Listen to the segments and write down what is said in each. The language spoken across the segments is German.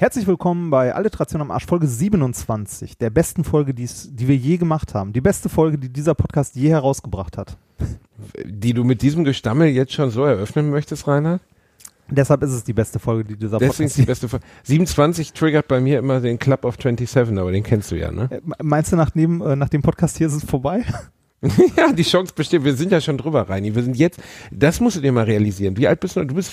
Herzlich willkommen bei Alliteration am Arsch, Folge 27, der besten Folge, die's, die wir je gemacht haben. Die beste Folge, die dieser Podcast je herausgebracht hat. Die du mit diesem Gestammel jetzt schon so eröffnen möchtest, Rainer? Deshalb ist es die beste Folge, die dieser Deswegen ist Podcast die beste Folge. 27 triggert bei mir immer den Club of 27, aber den kennst du ja, ne? Äh, Meinst du, nach dem, äh, nach dem Podcast hier ist es vorbei? ja, die Chance besteht. Wir sind ja schon drüber, Reini. Wir sind jetzt, das musst du dir mal realisieren. Wie alt bist du? Du bist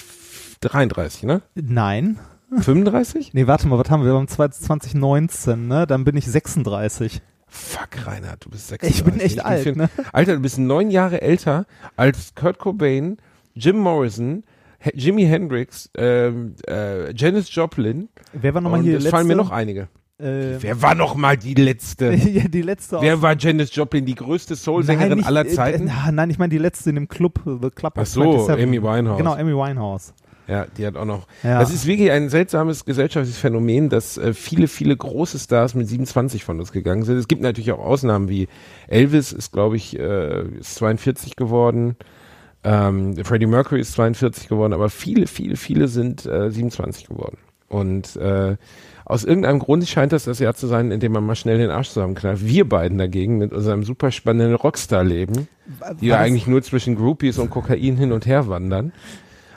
33, ne? Nein. 35? Nee, warte mal, was haben wir? Wir haben 2019, ne? Dann bin ich 36. Fuck, Rainer, du bist 36. Ich bin echt bin alt, vier- ne? Alter, du bist neun Jahre älter als Kurt Cobain, Jim Morrison, He- Jimi Hendrix, ähm, äh, Janis Joplin. Wer war nochmal hier es letzte? fallen mir noch einige. äh, Wer war noch mal die letzte? ja, die letzte Wer war Janis Joplin, die größte Soul-Sängerin aller äh, Zeiten? Äh, nein, ich meine die letzte in dem Club, The Club Ach so, 27. Amy Winehouse. Genau, Amy Winehouse. Ja, die hat auch noch. Ja. Das ist wirklich ein seltsames gesellschaftliches Phänomen, dass äh, viele, viele große Stars mit 27 von uns gegangen sind. Es gibt natürlich auch Ausnahmen wie Elvis ist, glaube ich, äh, ist 42 geworden. Ähm, Freddie Mercury ist 42 geworden, aber viele, viele, viele sind äh, 27 geworden. Und äh, aus irgendeinem Grund scheint das das Jahr zu sein, in dem man mal schnell den Arsch zusammenknallt. Wir beiden dagegen mit unserem super spannenden Rockstar-Leben, die ja eigentlich nur zwischen Groupies und Kokain hin und her wandern,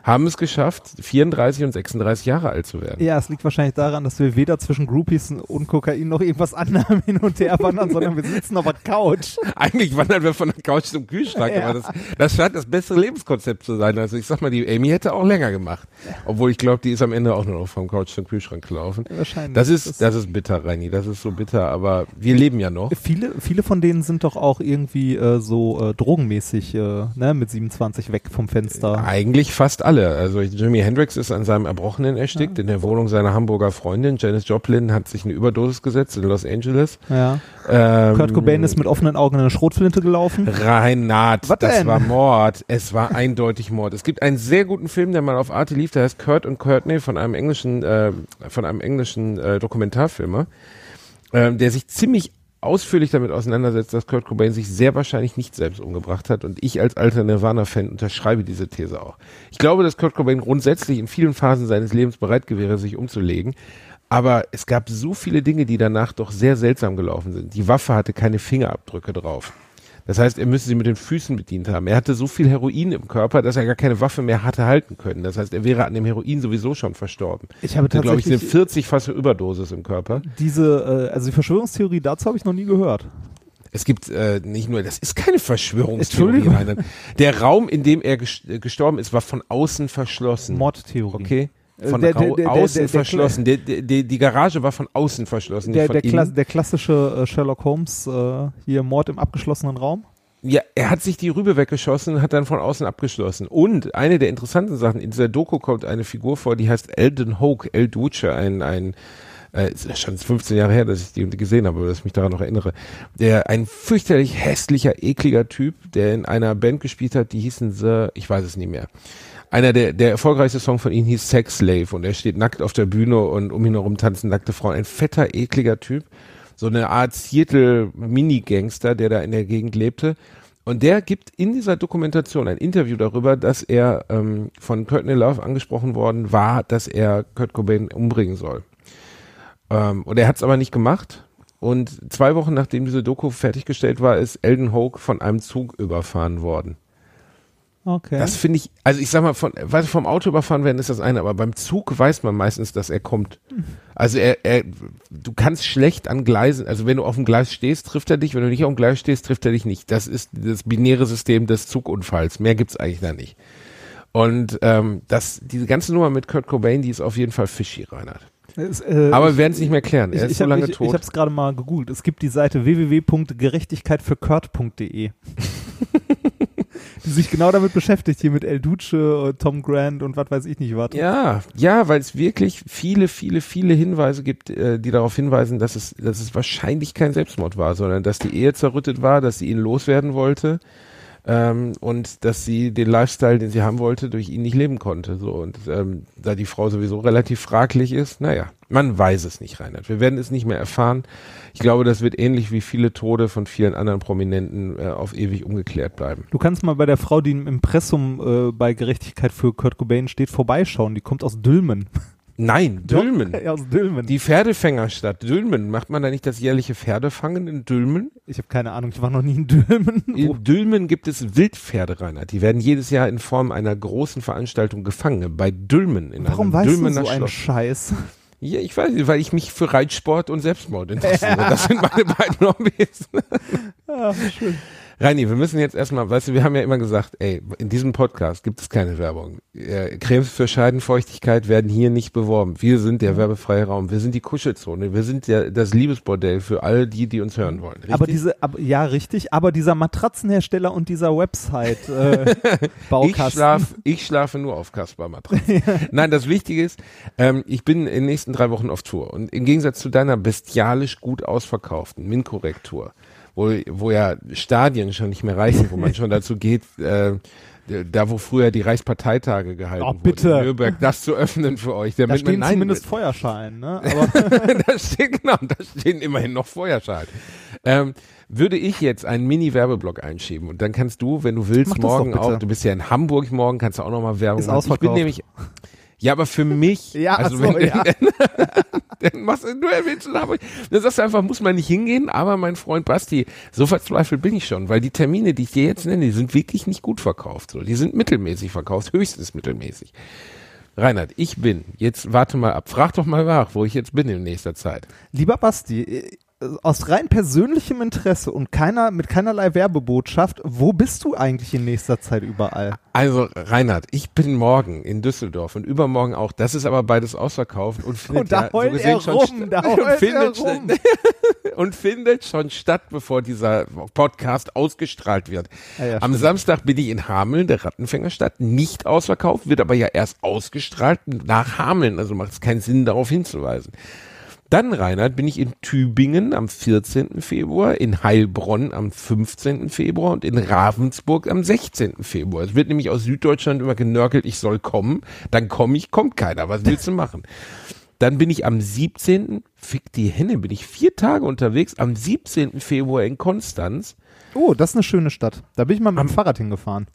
haben es geschafft, 34 und 36 Jahre alt zu werden. Ja, es liegt wahrscheinlich daran, dass wir weder zwischen Groupies und Kokain noch irgendwas anderem hin und her wandern, sondern wir sitzen auf der Couch. Eigentlich wandern wir von der Couch zum Kühlschrank, Ja. aber das, das scheint das bessere Lebenskonzept zu sein. Also ich sag mal, die Amy hätte auch länger gemacht. Obwohl ich glaube, die ist am Ende auch nur noch vom Couch zum Kühlschrank gelaufen. Wahrscheinlich. Das ist, das ist bitter, Reini. Das ist so bitter, aber wir leben ja noch. Viele, viele von denen sind doch auch irgendwie äh, so äh, drogenmäßig äh, ne, mit 27 weg vom Fenster. Eigentlich fast alle. Also Jimi Hendrix ist an seinem Erbrochenen erstickt in der Wohnung seiner Hamburger Freundin. Janis Joplin hat sich eine Überdosis gesetzt in Los Angeles. Ja. Ähm, Kurt Cobain ist mit offenen Augen in eine Schrotflinte gelaufen. Reinhard, Was das denn? war Mord. Es war eindeutig Mord. Es gibt einen sehr guten Film, der mal auf Arte lief, der heißt Kurt und Courtney von einem englischen, äh, von einem englischen äh, Dokumentarfilmer, ähm, der sich ziemlich ausführlich damit auseinandersetzt, dass Kurt Cobain sich sehr wahrscheinlich nicht selbst umgebracht hat. Und ich als alter Nirvana-Fan unterschreibe diese These auch. Ich glaube, dass Kurt Cobain grundsätzlich in vielen Phasen seines Lebens bereit wäre, sich umzulegen. Aber es gab so viele Dinge, die danach doch sehr seltsam gelaufen sind. Die Waffe hatte keine Fingerabdrücke drauf. Das heißt, er müsste sie mit den Füßen bedient haben. Er hatte so viel Heroin im Körper, dass er gar keine Waffe mehr hatte halten können. Das heißt, er wäre an dem Heroin sowieso schon verstorben. Ich habe Er hatte, glaube ich, eine tatsächlich 40 fasse Überdosis im Körper. diese, äh, also die Verschwörungstheorie dazu habe ich noch nie gehört. Es gibt äh, nicht nur, das ist keine Verschwörungstheorie. Entschuldigung. Reinhard. Der Raum, in dem er äh, gestorben ist, war von außen verschlossen. Mordtheorie. Okay? Äh, Von der- der- der- außen verschlossen. Die Garage war von außen verschlossen, Der, von Kla der klassische äh, Sherlock Holmes, äh, hier Mord im abgeschlossenen Raum. Ja, er hat sich die Rübe weggeschossen und hat dann von außen abgeschlossen. Und eine der interessanten Sachen, in dieser Doku kommt eine Figur vor, die heißt Eldon Hoke, El Duce, ein, ein äh, ist schon 15 Jahre her, dass ich die gesehen habe, dass ich mich daran noch erinnere. Der ein fürchterlich hässlicher, ekliger Typ, der in einer Band gespielt hat, die hießen The, ich weiß es nicht mehr. Einer der, der erfolgreichste Song von ihm hieß Sex Slave und er steht nackt auf der Bühne und um ihn herum tanzen nackte Frauen. Ein fetter, ekliger Typ. So eine Art Seattle-Mini-Gangster, der da in der Gegend lebte. Und der gibt in dieser Dokumentation ein Interview darüber, dass er ähm, von Courtney Love angesprochen worden war, dass er Kurt Cobain umbringen soll. Ähm, und er hat es aber nicht gemacht. Und zwei Wochen nachdem diese Doku fertiggestellt war, ist Elden Hoke von einem Zug überfahren worden. Okay. Das finde ich, also ich sag mal, von, vom Auto überfahren werden ist das eine, aber beim Zug weiß man meistens, dass er kommt. Also er, er, du kannst schlecht an Gleisen, also wenn du auf dem Gleis stehst, trifft er dich, wenn du nicht auf dem Gleis stehst, trifft er dich nicht. Das ist das binäre System des Zugunfalls. Mehr gibt's eigentlich da nicht. Und ähm, das, diese ganze Nummer mit Kurt Cobain, die ist auf jeden Fall fishy, Reinhard. Es, äh, Aber wir werden es nicht mehr klären. Er Ich, ist ich so lange ich, tot. ich habe es gerade mal gegoogelt. Es gibt die Seite www.gerechtigkeitfürkurt.de, sich genau damit beschäftigt, hier mit El Duce, Tom Grant und was weiß ich nicht was. Ja, ja, weil es wirklich viele, viele, viele Hinweise gibt, äh, die darauf hinweisen, dass es, dass es wahrscheinlich kein Selbstmord war, sondern dass die Ehe zerrüttet war, dass sie ihn loswerden wollte. ähm, und dass sie den Lifestyle, den sie haben wollte, durch ihn nicht leben konnte. So und ähm, da die Frau sowieso relativ fraglich ist, naja, man weiß es nicht, Reinhard. Wir werden es nicht mehr erfahren. Ich glaube, das wird ähnlich wie viele Tode von vielen anderen Prominenten äh, auf ewig ungeklärt bleiben. Du kannst mal bei der Frau, die im Impressum äh, bei Gerechtigkeit für Kurt Cobain steht, vorbeischauen. Die kommt aus Dülmen. Nein, Dülmen. Ja, aus Dülmen. Die Pferdefängerstadt Dülmen. Macht man da nicht das jährliche Pferdefangen in Dülmen? ich habe keine Ahnung, ich war noch nie in Dülmen. In Dülmen gibt es Wildpferde, Reinhard. Die werden jedes Jahr in Form einer großen Veranstaltung gefangen. Bei Dülmen. In Warum einem weißt du Dülmener so einen Schloss. Scheiß? Ja, ich weiß weil ich mich für Reitsport und Selbstmord interessiere. Das sind meine beiden Hobbys. Ah, schön. Reini, wir müssen jetzt erstmal, weißt du, wir haben ja immer gesagt, ey, in diesem Podcast gibt es keine Werbung. Äh, Cremes für Scheidenfeuchtigkeit werden hier nicht beworben. Wir sind der werbefreie Raum. Wir sind die Kuschelzone. Wir sind der, das Liebesbordell für all die, die uns hören wollen. Richtig? Aber diese, ab, ja, richtig, aber dieser Matratzenhersteller und dieser Website äh, ich, Baukasten. schlaf, ich schlafe nur auf Kaspar Matratzen. Nein, das Wichtige ist, ähm, ich bin in den nächsten drei Wochen auf Tour und im Gegensatz zu deiner bestialisch gut ausverkauften Minkorrekt-Tour, wo, wo ja Stadien schon nicht mehr reichen, wo man schon dazu geht, äh, da wo früher die Reichsparteitage gehalten Oh, bitte. wurden, in Nürnberg, das zu öffnen für euch. da stehen nein, zumindest Feuerschein, ne? Aber da steht, genau, da stehen immerhin noch Feuerschein. Ähm, würde ich jetzt einen Mini-Werbeblock einschieben und dann kannst du, wenn du willst, morgen auch, du bist ja in Hamburg morgen, kannst du auch nochmal Werbung Ist machen. Ich bin nämlich, ja, aber für mich, Ja, also so, wenn, ja. dann machst du, du erwähnst in Hamburg, dann sagst du einfach, muss man nicht hingehen, aber mein Freund Basti, so verzweifelt bin ich schon, weil die Termine, die ich dir jetzt nenne, die sind wirklich nicht gut verkauft, so. Die sind mittelmäßig verkauft, höchstens mittelmäßig. Reinhard, ich bin, jetzt warte mal ab, frag doch mal nach, wo ich jetzt bin in nächster Zeit. lieber Basti, aus rein persönlichem Interesse und keiner mit keinerlei Werbebotschaft, wo bist du eigentlich in nächster Zeit überall? Also, Reinhard, ich bin morgen in Düsseldorf und übermorgen auch. Das ist aber beides ausverkauft und findet Und da ja, gesehen er schon rum, da und findet, rum. und findet schon statt, bevor dieser Podcast ausgestrahlt wird. Ja, ja, Am stimmt. Samstag bin ich in Hameln, der Rattenfängerstadt, nicht ausverkauft, wird aber ja erst ausgestrahlt nach Hameln. Also macht es keinen Sinn, darauf hinzuweisen. Dann, Reinhard, bin ich in Tübingen am 14. Februar, in Heilbronn am 15. Februar und in Ravensburg am 16. Februar. Es wird nämlich aus Süddeutschland immer genörgelt, ich soll kommen. Dann komme ich, kommt keiner. Was willst du machen? Dann bin ich am 17. Fick die Henne, bin ich vier Tage unterwegs, am 17. Februar in Konstanz. Oh, das ist eine schöne Stadt. Da bin ich mal mit dem Fahrrad hingefahren.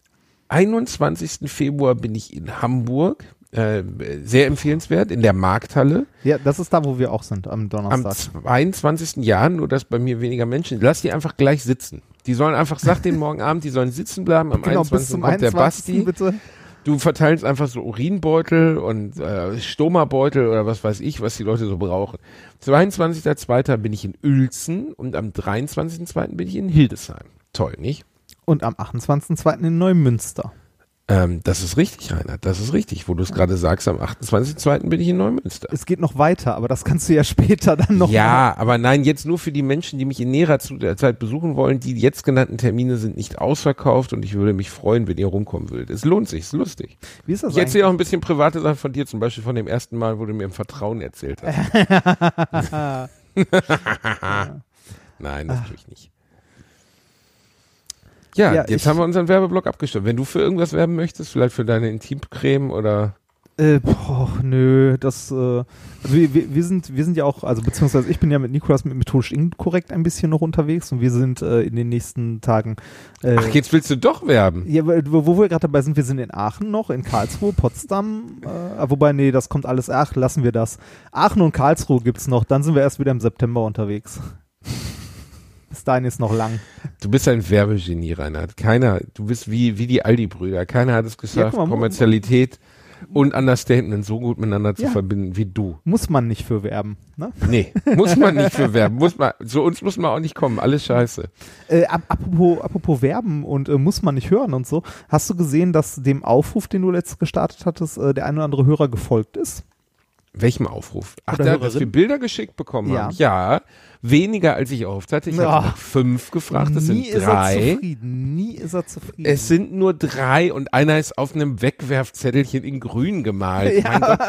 21. Februar bin ich in Hamburg. Äh, sehr empfehlenswert, in der Markthalle. Ja, das ist da, wo wir auch sind, am Am Donnerstag. 22. Jahr, nur dass bei mir weniger Menschen, lass die einfach gleich sitzen. Die sollen einfach, sag denen morgen Abend, die sollen sitzen bleiben. Am Genau, 21. bis zum kommt der 21. Basti. bitte. Du verteilst einfach so Urinbeutel und äh, Stoma-Beutel oder was weiß ich, was die Leute so brauchen. 22.02. bin ich in Uelzen und am 23.02. bin ich in Hildesheim. Toll, nicht? Und am 28.02. in Neumünster. Ähm, das ist richtig, Reinhard, das ist richtig. Wo du es gerade sagst, am 28.02. bin ich in Neumünster. Es geht noch weiter, aber das kannst du ja später dann noch ja, aber nein, jetzt nur für die Menschen, die mich in näherer Zu- der Zeit besuchen wollen. Die jetzt genannten Termine sind nicht ausverkauft und ich würde mich freuen, wenn ihr rumkommen würdet. Es lohnt sich, es ist lustig. Wie ist das Ich erzähle auch ein bisschen private Sachen von dir, zum Beispiel von dem ersten Mal, wo du mir im Vertrauen erzählt hast. eigentlich? Nein, das tue ich nicht. Ja, Ja, jetzt haben wir unseren Werbeblock abgestimmt. Wenn du für irgendwas werben möchtest, vielleicht für deine Intimcreme oder Äh, boah, nö, das, äh, also wir, wir, wir sind, wir sind ja auch, also beziehungsweise ich bin ja mit Nikolas mit methodisch inkorrekt ein bisschen noch unterwegs und wir sind äh, in den nächsten Tagen. Äh, Ach, jetzt willst du doch werben. ja, wo, wo wir gerade dabei sind, wir sind in Aachen noch, in Karlsruhe, Potsdam, äh, wobei, nee, das kommt alles, ach, lassen wir das. Aachen und Karlsruhe gibt's noch, dann sind wir erst wieder im September unterwegs. Bis dahin ist noch lang. Du bist ein Werbegenie, Reinhard. Keiner, du bist wie, wie die Aldi-Brüder. Keiner hat es geschafft, guck mal, Kommerzialität und Understatement so gut miteinander zu Ja. verbinden wie du. Muss man nicht für werben, ne? Nee, muss man nicht für werben. Muss man, so uns muss man auch nicht kommen. Alles scheiße. Äh, ap apropos, apropos Werben und äh, muss man nicht hören und so. Hast du gesehen, dass dem Aufruf, den du letztes gestartet hattest, äh, der ein oder andere Hörer gefolgt ist? Welchem Aufruf? Ach, Oder da, dass wir Bilder geschickt bekommen Ja. haben. Ja, weniger als ich erhofft hatte. Ich hatte nach fünf gefragt, das Nie sind ist er drei. zufrieden. Nie ist er zufrieden. Es sind nur drei und einer ist auf einem Wegwerfzettelchen in grün gemalt. Ja. Gott.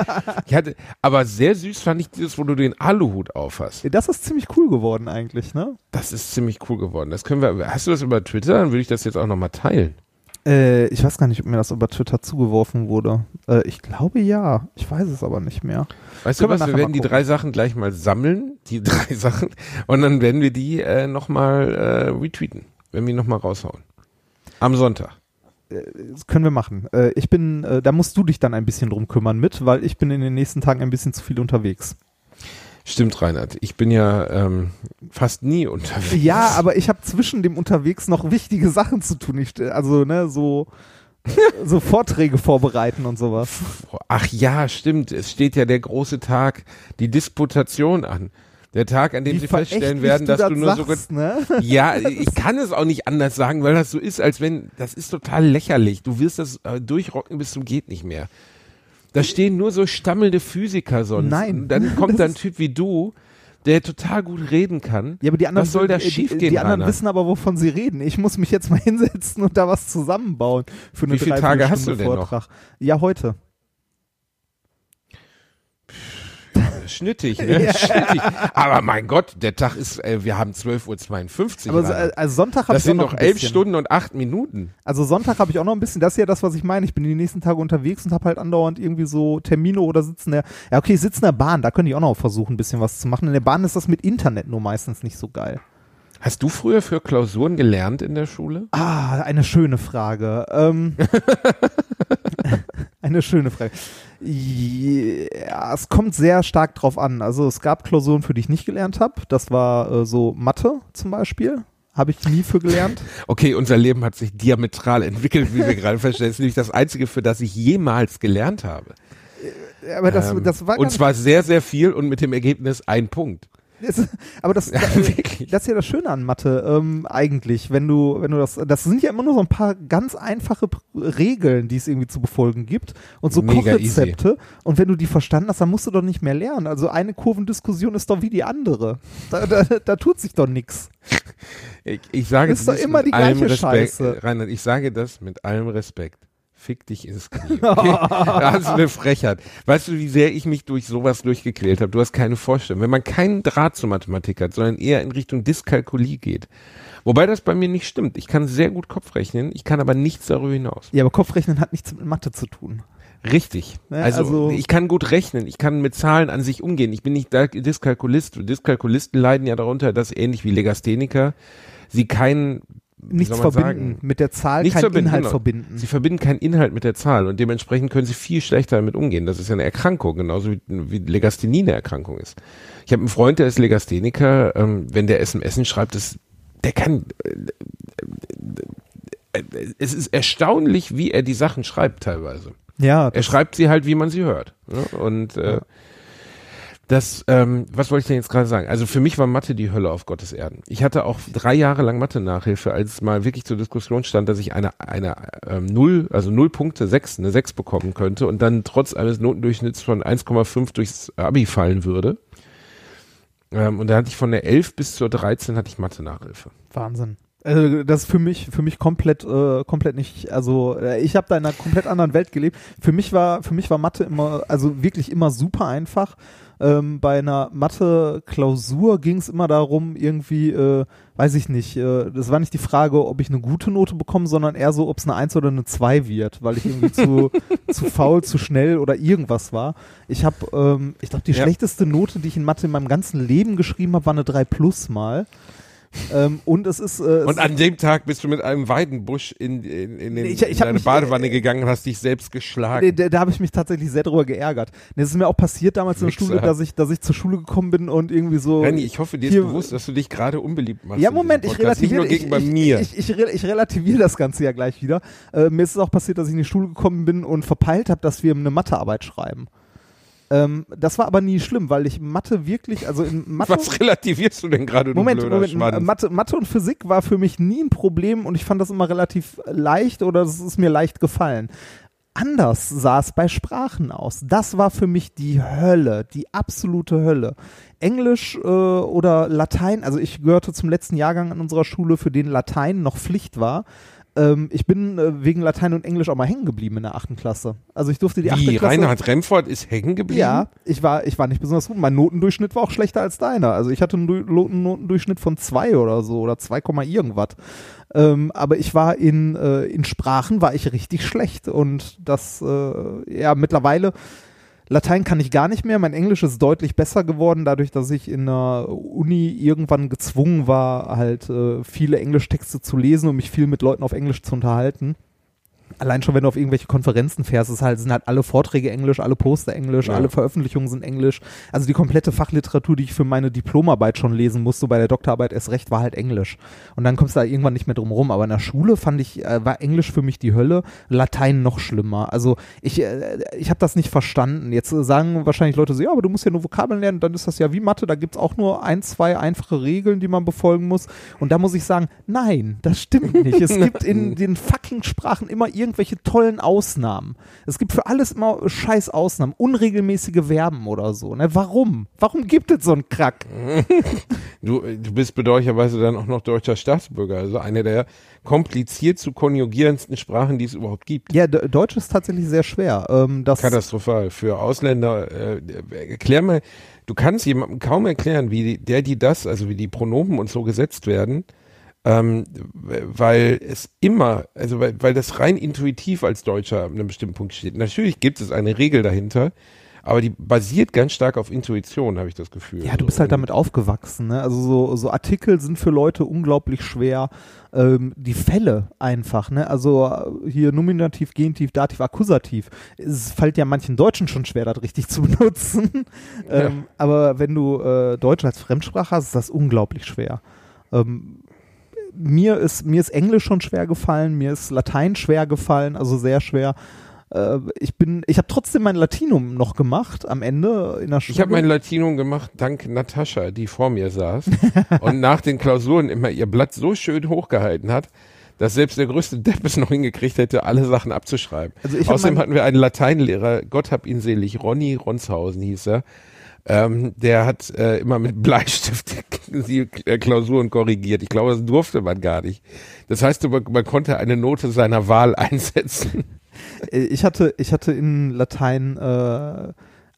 Ich hatte, aber sehr süß fand ich dieses, wo du den Aluhut auf hast. das ist ziemlich cool geworden eigentlich, ne? Das ist ziemlich cool geworden. Das können wir, hast du das über Twitter? Dann würde ich das jetzt auch nochmal teilen. Äh, ich weiß gar nicht, ob mir das über Twitter zugeworfen wurde. Äh, ich glaube ja. Ich weiß es aber nicht mehr. Weißt du Können wir was, wir nachher werden die drei Sachen gleich mal sammeln, die drei Sachen, und dann werden wir die äh, nochmal äh, retweeten, wenn wir nochmal raushauen. Am Sonntag. Das können wir machen. Äh, ich bin, äh, da musst du dich dann ein bisschen drum kümmern mit, weil ich bin in den nächsten Tagen ein bisschen zu viel unterwegs. Stimmt, Reinhard. Ich bin ja ähm, fast nie unterwegs. Ja, aber ich habe zwischen dem unterwegs noch wichtige Sachen zu tun. Ich, also, ne, so, so Vorträge vorbereiten und sowas. Ach ja, stimmt. Es steht ja der große Tag, die Disputation an. Der Tag, an dem Wie sie feststellen werden, dass das du nur so sagst, ne? Ja, ich kann es auch nicht anders sagen, weil das so ist, als wenn, das ist total lächerlich. Du wirst das äh, durchrocken bis zum geht nicht mehr. Da stehen nur so stammelnde Physiker sonst. Nein. Und Dann kommt da ein Typ wie du, der total gut reden kann. Ja, aber die anderen, Was soll da die, schiefgehen, die, die anderen Rainer? wissen aber, wovon sie reden. Ich muss mich jetzt mal hinsetzen und da was zusammenbauen für eine Wie viele Tage hast du denn noch? Vortrag. Ja, heute. Schnittig, ne? Schnittig. Aber mein Gott, der Tag ist, äh, wir haben 12.52 Uhr. Aber so, äh, also Sonntag habe das ich auch sind noch elf. Stunden und acht Minuten. Also Sonntag habe ich auch noch ein bisschen, das ist ja das, was ich meine. Ich bin die nächsten Tage unterwegs und habe halt andauernd irgendwie so Termine oder sitzen der, ja okay, ich sitze in der Bahn, da könnte ich auch noch versuchen, ein bisschen was zu machen. In der Bahn ist das mit Internet nur meistens nicht so geil. Hast du früher für Klausuren gelernt in der Schule? Ah, eine schöne Frage. Ähm, eine schöne Frage. Ja, es kommt sehr stark drauf an. Also es gab Klausuren, für die ich nicht gelernt habe. Das war äh, so Mathe zum Beispiel. Habe ich nie für gelernt. Okay, unser Leben hat sich diametral entwickelt, wie wir gerade feststellen. Das ist nämlich das Einzige, für das ich jemals gelernt habe. Aber das, Ähm, das war und zwar sehr, sehr viel und mit dem Ergebnis ein Punkt. Es- aber das, Ja, das, wirklich. das ist ja das Schöne an Mathe, ähm, eigentlich, wenn du, wenn du das, das sind ja immer nur so ein paar ganz einfache Regeln, die es irgendwie zu befolgen gibt und so Mega Kochrezepte. Und wenn du die verstanden hast, dann musst du doch nicht mehr lernen. Also eine Kurvendiskussion ist doch wie die andere. Da, da, da tut sich doch nichts. Ich, ich sage Ist doch immer die gleiche Respekt. Scheiße. Reinhard, ich sage das mit allem Respekt. Fick dich ins Knie. Okay? das ist eine Frechheit. Weißt du, wie sehr ich mich durch sowas durchgequält habe? Du hast keine Vorstellung. Wenn man keinen Draht zur Mathematik hat, sondern eher in Richtung Dyskalkulie geht. Wobei das bei mir nicht stimmt. Ich kann sehr gut Kopf rechnen, ich kann aber nichts darüber hinaus. Ja, aber Kopfrechnen hat nichts mit Mathe zu tun. Richtig. Ne, Also, also- ich kann gut rechnen, ich kann mit Zahlen an sich umgehen. Ich bin nicht Dyskalkulist. Dyskalkulisten leiden ja darunter, dass ähnlich wie Legastheniker sie keinen Nichts verbinden. sagen? Mit der Zahl Nichts kein verbinden, Inhalt genau. verbinden. Sie verbinden keinen Inhalt mit der Zahl und dementsprechend können sie viel schlechter damit umgehen. Das ist ja eine Erkrankung, genauso wie, wie Legasthenie eine Erkrankung ist. Ich habe einen Freund, der ist Legastheniker. Ähm, wenn der SMS schreibt, das, der kann. Äh, äh, es ist erstaunlich, wie er die Sachen schreibt teilweise. ja, Er schreibt sie halt, wie man sie hört. Ne? Und äh, das, ähm, was wollte ich denn jetzt gerade sagen? Also für mich war Mathe die Hölle auf Gottes Erden. Ich hatte auch drei Jahre lang Mathe-Nachhilfe, als mal wirklich zur Diskussion stand, dass ich eine, eine ähm, Null, also Null Punkte, sechs, eine sechs bekommen könnte und dann trotz eines Notendurchschnitts von 1,5 durchs Abi fallen würde. Ähm, und da hatte ich von der 11 bis zur 13 hatte ich Mathe-Nachhilfe. Wahnsinn. Also das ist für mich für mich komplett äh, komplett nicht also äh, ich habe da in einer komplett anderen Welt gelebt. Für mich war für mich war Mathe immer also wirklich immer super einfach. Ähm, bei einer Mathe-Klausur ging es immer darum, irgendwie, äh, weiß ich nicht, äh, das war nicht die Frage, ob ich eine gute Note bekomme, sondern eher so, ob es eine 1 oder eine 2 wird, weil ich irgendwie zu, zu faul, zu schnell oder irgendwas war. Ich habe, ähm, ich glaube, die Ja. schlechteste Note, die ich in Mathe in meinem ganzen Leben geschrieben habe, war eine 3 plus mal. Ähm, und es ist. Äh, Und an dem Tag bist du mit einem Weidenbusch in, in, in, den, Ich- ich in deine mich, Badewanne äh, gegangen und hast dich selbst geschlagen. Nee, da, da habe ich mich tatsächlich sehr drüber geärgert. Nee, Es ist mir auch passiert damals in der. Schule, dass ich, dass ich zur Schule gekommen bin und irgendwie so. Renny, ich hoffe, dir ist bewusst, dass du dich gerade unbeliebt machst. ja, Moment, ich relativiere ich, mir. Ich, ich, ich, re- ich relativiere das Ganze ja gleich wieder. Äh, mir ist es auch passiert, dass ich in die Schule gekommen bin und verpeilt habe, dass wir eine Mathearbeit schreiben. Ähm, das war aber nie schlimm, weil ich Mathe wirklich, also in Mathe. Was relativierst du denn gerade, Moment, Moment, Schwanz? Mathe, Mathe und Physik war für mich nie ein Problem und ich fand das immer relativ leicht oder es ist mir leicht gefallen. Anders sah es bei Sprachen aus. Das war für mich die Hölle, die absolute Hölle. Englisch äh, oder Latein, also ich gehörte zum letzten Jahrgang an unserer Schule, für den Latein noch Pflicht war. Ähm, ich bin äh, wegen Latein und Englisch auch mal hängen geblieben in der achten Klasse. Also ich durfte die achte Klasse. Reinhard Remford ist hängen geblieben? Ja, ich war, ich war nicht besonders gut. Mein Notendurchschnitt war auch schlechter als deiner. Also ich hatte einen Du- Notendurchschnitt von zwei oder so oder 2, irgendwas. Ähm, aber ich war in, äh, in Sprachen war ich richtig schlecht und das, äh, ja, mittlerweile Latein kann ich gar nicht mehr. Mein Englisch ist deutlich besser geworden, dadurch, dass ich in der Uni irgendwann gezwungen war, halt äh, viele Englischtexte zu lesen und mich viel mit Leuten auf Englisch zu unterhalten. Allein schon, wenn du auf irgendwelche Konferenzen fährst, ist halt, sind halt alle Vorträge Englisch, alle Poster Englisch, Ja. alle Veröffentlichungen sind Englisch. Also die komplette Fachliteratur, die ich für meine Diplomarbeit schon lesen musste, bei der Doktorarbeit erst recht, war halt Englisch. Und dann kommst du da irgendwann nicht mehr drum rum. Aber in der Schule fand ich, äh, war Englisch für mich die Hölle, Latein noch schlimmer. Also ich, äh, ich habe das nicht verstanden. Jetzt äh, sagen wahrscheinlich Leute so, ja, aber du musst ja nur Vokabeln lernen, dann ist das ja wie Mathe, da gibt's auch nur ein, zwei einfache Regeln, die man befolgen muss. Und da muss ich sagen, nein, das stimmt nicht. Es gibt in den fucking Sprachen immer irgendwelche tollen Ausnahmen. Es gibt für alles immer scheiß Ausnahmen, unregelmäßige Verben oder so. Ne? Warum? Warum gibt es so einen Krack? Du, du bist bedauerlicherweise dann auch noch deutscher Staatsbürger, also eine der kompliziert zu konjugierendsten Sprachen, die es überhaupt gibt. Ja, Deutsch ist tatsächlich sehr schwer. Ähm, Katastrophal. Für Ausländer, äh, erklär mal, du kannst jemandem kaum erklären, wie der, die, das, also wie die Pronomen und so gesetzt werden, ähm, weil es immer, also weil, weil das rein intuitiv als Deutscher an einem bestimmten Punkt steht. Natürlich gibt es eine Regel dahinter, aber die basiert ganz stark auf Intuition, habe ich das Gefühl. Ja, du bist halt damit aufgewachsen. Ne? Also so, so Artikel sind für Leute unglaublich schwer. Ähm, die Fälle einfach. Ne? Also äh, hier Nominativ, Genitiv, Dativ, Akkusativ. Es fällt ja manchen Deutschen schon schwer, das richtig zu benutzen. ähm, aber wenn du äh, Deutsch als Fremdsprache hast, ist das unglaublich schwer. Ähm, mir ist, mir ist Englisch schon schwer gefallen, mir ist Latein schwer gefallen, also sehr schwer. Äh, ich bin, ich habe trotzdem mein Latinum noch gemacht am Ende in der Schule. Ich habe mein Latinum gemacht dank Natascha, die vor mir saß und nach den Klausuren immer ihr Blatt so schön hochgehalten hat, dass selbst der größte Depp es noch hingekriegt hätte, alle Sachen abzuschreiben. Also ich Außerdem hatten wir einen Lateinlehrer, Gott hab ihn selig, Ronny Ronshausen hieß er. Ähm, der hat äh, immer mit Bleistift die äh, Klausuren korrigiert. Ich glaube, das durfte man gar nicht. Das heißt, man, man konnte eine Note seiner Wahl einsetzen. Äh, Ich hatte, ich hatte in Latein äh,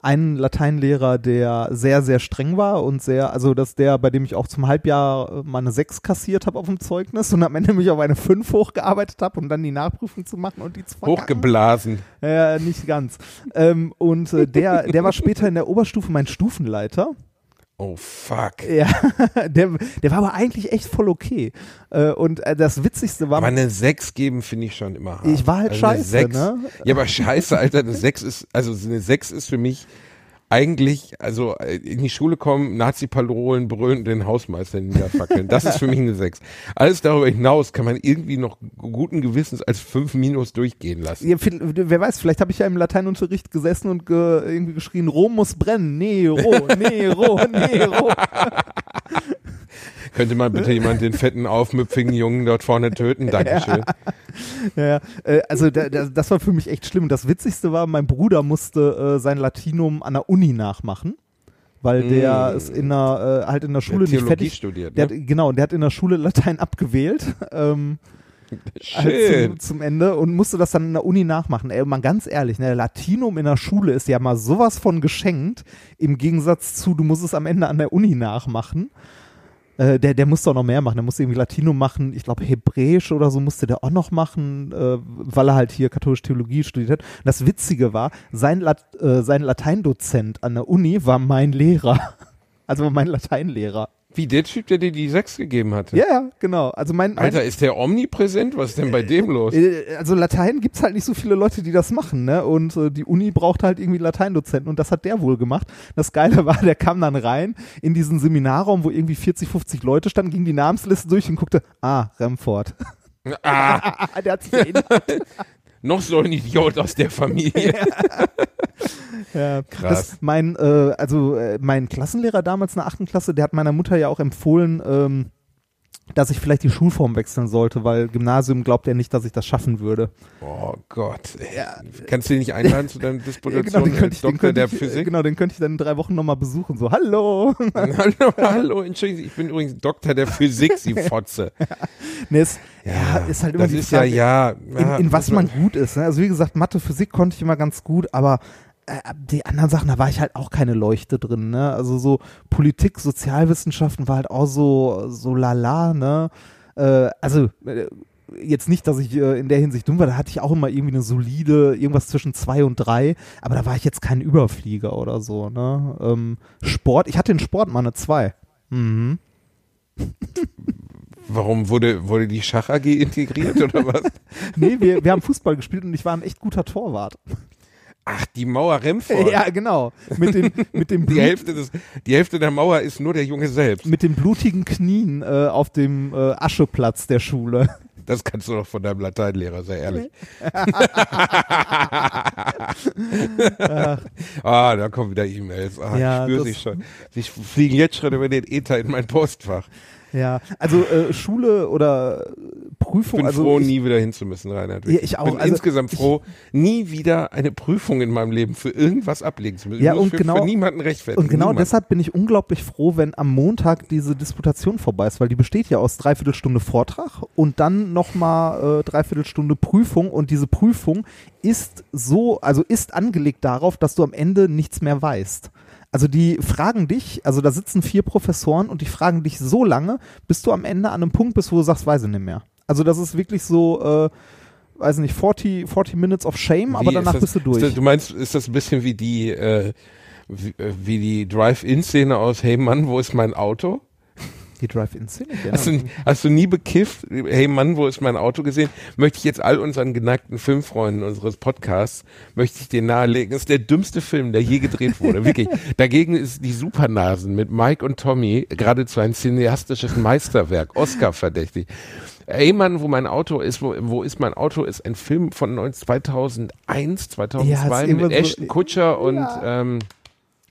einen Lateinlehrer, der sehr, sehr streng war und sehr, also dass der, bei dem ich auch zum Halbjahr äh, mal eine 6 kassiert habe auf dem Zeugnis und am Ende mich auf eine 5 hochgearbeitet habe, um dann die Nachprüfung zu machen und die verkacken. Hochgeblasen. Ja, nicht ganz. ähm, und äh, der, der war später in der Oberstufe mein Stufenleiter. Oh fuck. Ja, der, der war aber eigentlich echt voll okay. Äh, und äh, das Witzigste war, Aber eine 6 geben finde ich schon immer hart. Ich war halt eine scheiße, ne? Ja, aber scheiße, Alter, eine 6 ist, also eine 6 ist für mich eigentlich, also äh, in die Schule kommen, Nazi-Parolen brüllen den Hausmeister niederfackeln. Das ist für mich eine 6. Alles darüber hinaus kann man irgendwie noch guten Gewissens als 5 Minus durchgehen lassen. Ja, wer weiß, vielleicht habe ich ja im Lateinunterricht gesessen und ge irgendwie geschrien, Rom muss brennen, Nero, Nero, Nero. Könnte mal bitte jemand den fetten, aufmüpfigen Jungen dort vorne töten? Dankeschön. Ja, ja. Äh, also da, da, das war für mich echt schlimm. Das Witzigste war, mein Bruder musste äh, sein Latinum an der Uni nachmachen, weil der Mm. ist in der, äh, halt in der Schule nicht Theologie fertig. studiert, Der ne? hat, genau, der hat in der Schule Latein abgewählt. Ähm, halt zum, zum Ende und musste das dann in der Uni nachmachen. Ey, mal ganz ehrlich, ne, Latinum in der Schule ist ja mal sowas von geschenkt, im Gegensatz zu, du musst es am Ende an der Uni nachmachen. Äh, der, der musste auch noch mehr machen. Der musste irgendwie Latinum machen. Ich glaube, Hebräisch oder so musste der auch noch machen, äh, weil er halt hier katholische Theologie studiert hat. Und das Witzige war, sein, Lat, äh, sein Lateindozent an der Uni war mein Lehrer. Also mein Lateinlehrer. Wie der Typ, der dir die 6 gegeben hatte. Ja, ja, genau. Also mein, mein Alter, ist der omnipräsent? Was ist denn bei dem los? Äh, Also Latein gibt's halt nicht so viele Leute, die das machen, ne? Und äh, die Uni braucht halt irgendwie Lateindozenten und das hat der wohl gemacht. Das Geile war, der kam dann rein in diesen Seminarraum, wo irgendwie 40, 50 Leute standen, ging die Namensliste durch und guckte, ah, Remford. Ah, der hat sich erinnert. Noch so ein Idiot aus der Familie. Ja, Krass. Das, mein, äh, also äh, mein Klassenlehrer damals in der achten Klasse, der hat meiner Mutter ja auch empfohlen, ähm, dass ich vielleicht die Schulform wechseln sollte, weil Gymnasium glaubt er nicht, dass ich das schaffen würde. Oh Gott. Ey. Kannst du den nicht einladen zu deiner Disputation Ja, genau, den könnte ich, Doktor der ich, Physik? Genau, den könnte ich dann in drei Wochen nochmal besuchen. So, hallo. hallo, hallo, entschuldigen Sie, ich bin übrigens Doktor der Physik, Sie Fotze. nee, ist, ja, ist halt immer das die ist Frage, ja, ja. in, ja, in was man gut ist. Ne? Also wie gesagt, Mathe, Physik konnte ich immer ganz gut, aber die anderen Sachen, da war ich halt auch keine Leuchte drin. Ne? Also so Politik, Sozialwissenschaften war halt auch so so lala. Ne? Äh, also äh, jetzt nicht, dass ich äh, in der Hinsicht dumm war, da hatte ich auch immer irgendwie eine solide, irgendwas zwischen zwei und drei, aber da war ich jetzt kein Überflieger oder so. Ne? Ähm, Sport, ich hatte in Sport mal eine zwei. Mhm. Warum wurde, wurde die Schach AG integriert oder was? Nee, wir, wir haben Fußball gespielt und ich war ein echt guter Torwart. Ach, die Mauer Remford. Ja, genau. Mit dem, mit dem Die Hälfte, des, die Hälfte der Mauer ist nur der Junge selbst. mit den blutigen Knien äh, auf dem äh, Ascheplatz der Schule. Das kannst du doch von deinem Lateinlehrer, sei ehrlich. ah, da kommen wieder E-Mails. Ah, Ja, ich spüre sie schon. Sie fliegen jetzt schon über den Ether in mein Postfach. Ja, also äh, Schule oder Ich Prüfung, bin also froh, ich, nie wieder hinzumüssen, Reinhard. Ja, ich auch. bin Also insgesamt froh, nie wieder eine Prüfung in meinem Leben für irgendwas ablegen zu müssen. Ja, Ich und für, genau- für niemanden rechtfertigen. und genau Niemand. deshalb bin ich unglaublich froh, wenn am Montag diese Disputation vorbei ist, weil die besteht ja aus Dreiviertelstunde Vortrag und dann nochmal äh, Dreiviertelstunde Prüfung und diese Prüfung ist so, also ist angelegt darauf, dass du am Ende nichts mehr weißt. Also die fragen dich, also da sitzen vier Professoren und die fragen dich so lange, bis du am Ende an einem Punkt bist, wo du sagst, weiß ich nicht mehr. Also das ist wirklich so, äh, weiß nicht, 40, 40 Minutes of Shame, Wie aber danach das, bist du durch. Das, du meinst, ist das ein bisschen wie die, äh, wie, äh, wie die Drive-In-Szene aus Hey Mann, wo ist mein Auto? Die Drive-In-Szene, ja. Hast du, hast du nie bekifft? Hey Mann, wo ist mein Auto gesehen? Möchte ich jetzt all unseren geneigten Filmfreunden unseres Podcasts, möchte ich dir nahelegen. Das ist der dümmste Film, der je gedreht wurde. Wirklich. Dagegen ist die Supernasen mit Mike und Tommy geradezu ein cineastisches Meisterwerk, Oscar verdächtig. Hey Mann, wo mein Auto ist, wo, wo ist mein Auto, ist ein Film von 19 2001, 2002 Ja, mit immer so- Ashton Kutscher und Ja. ähm,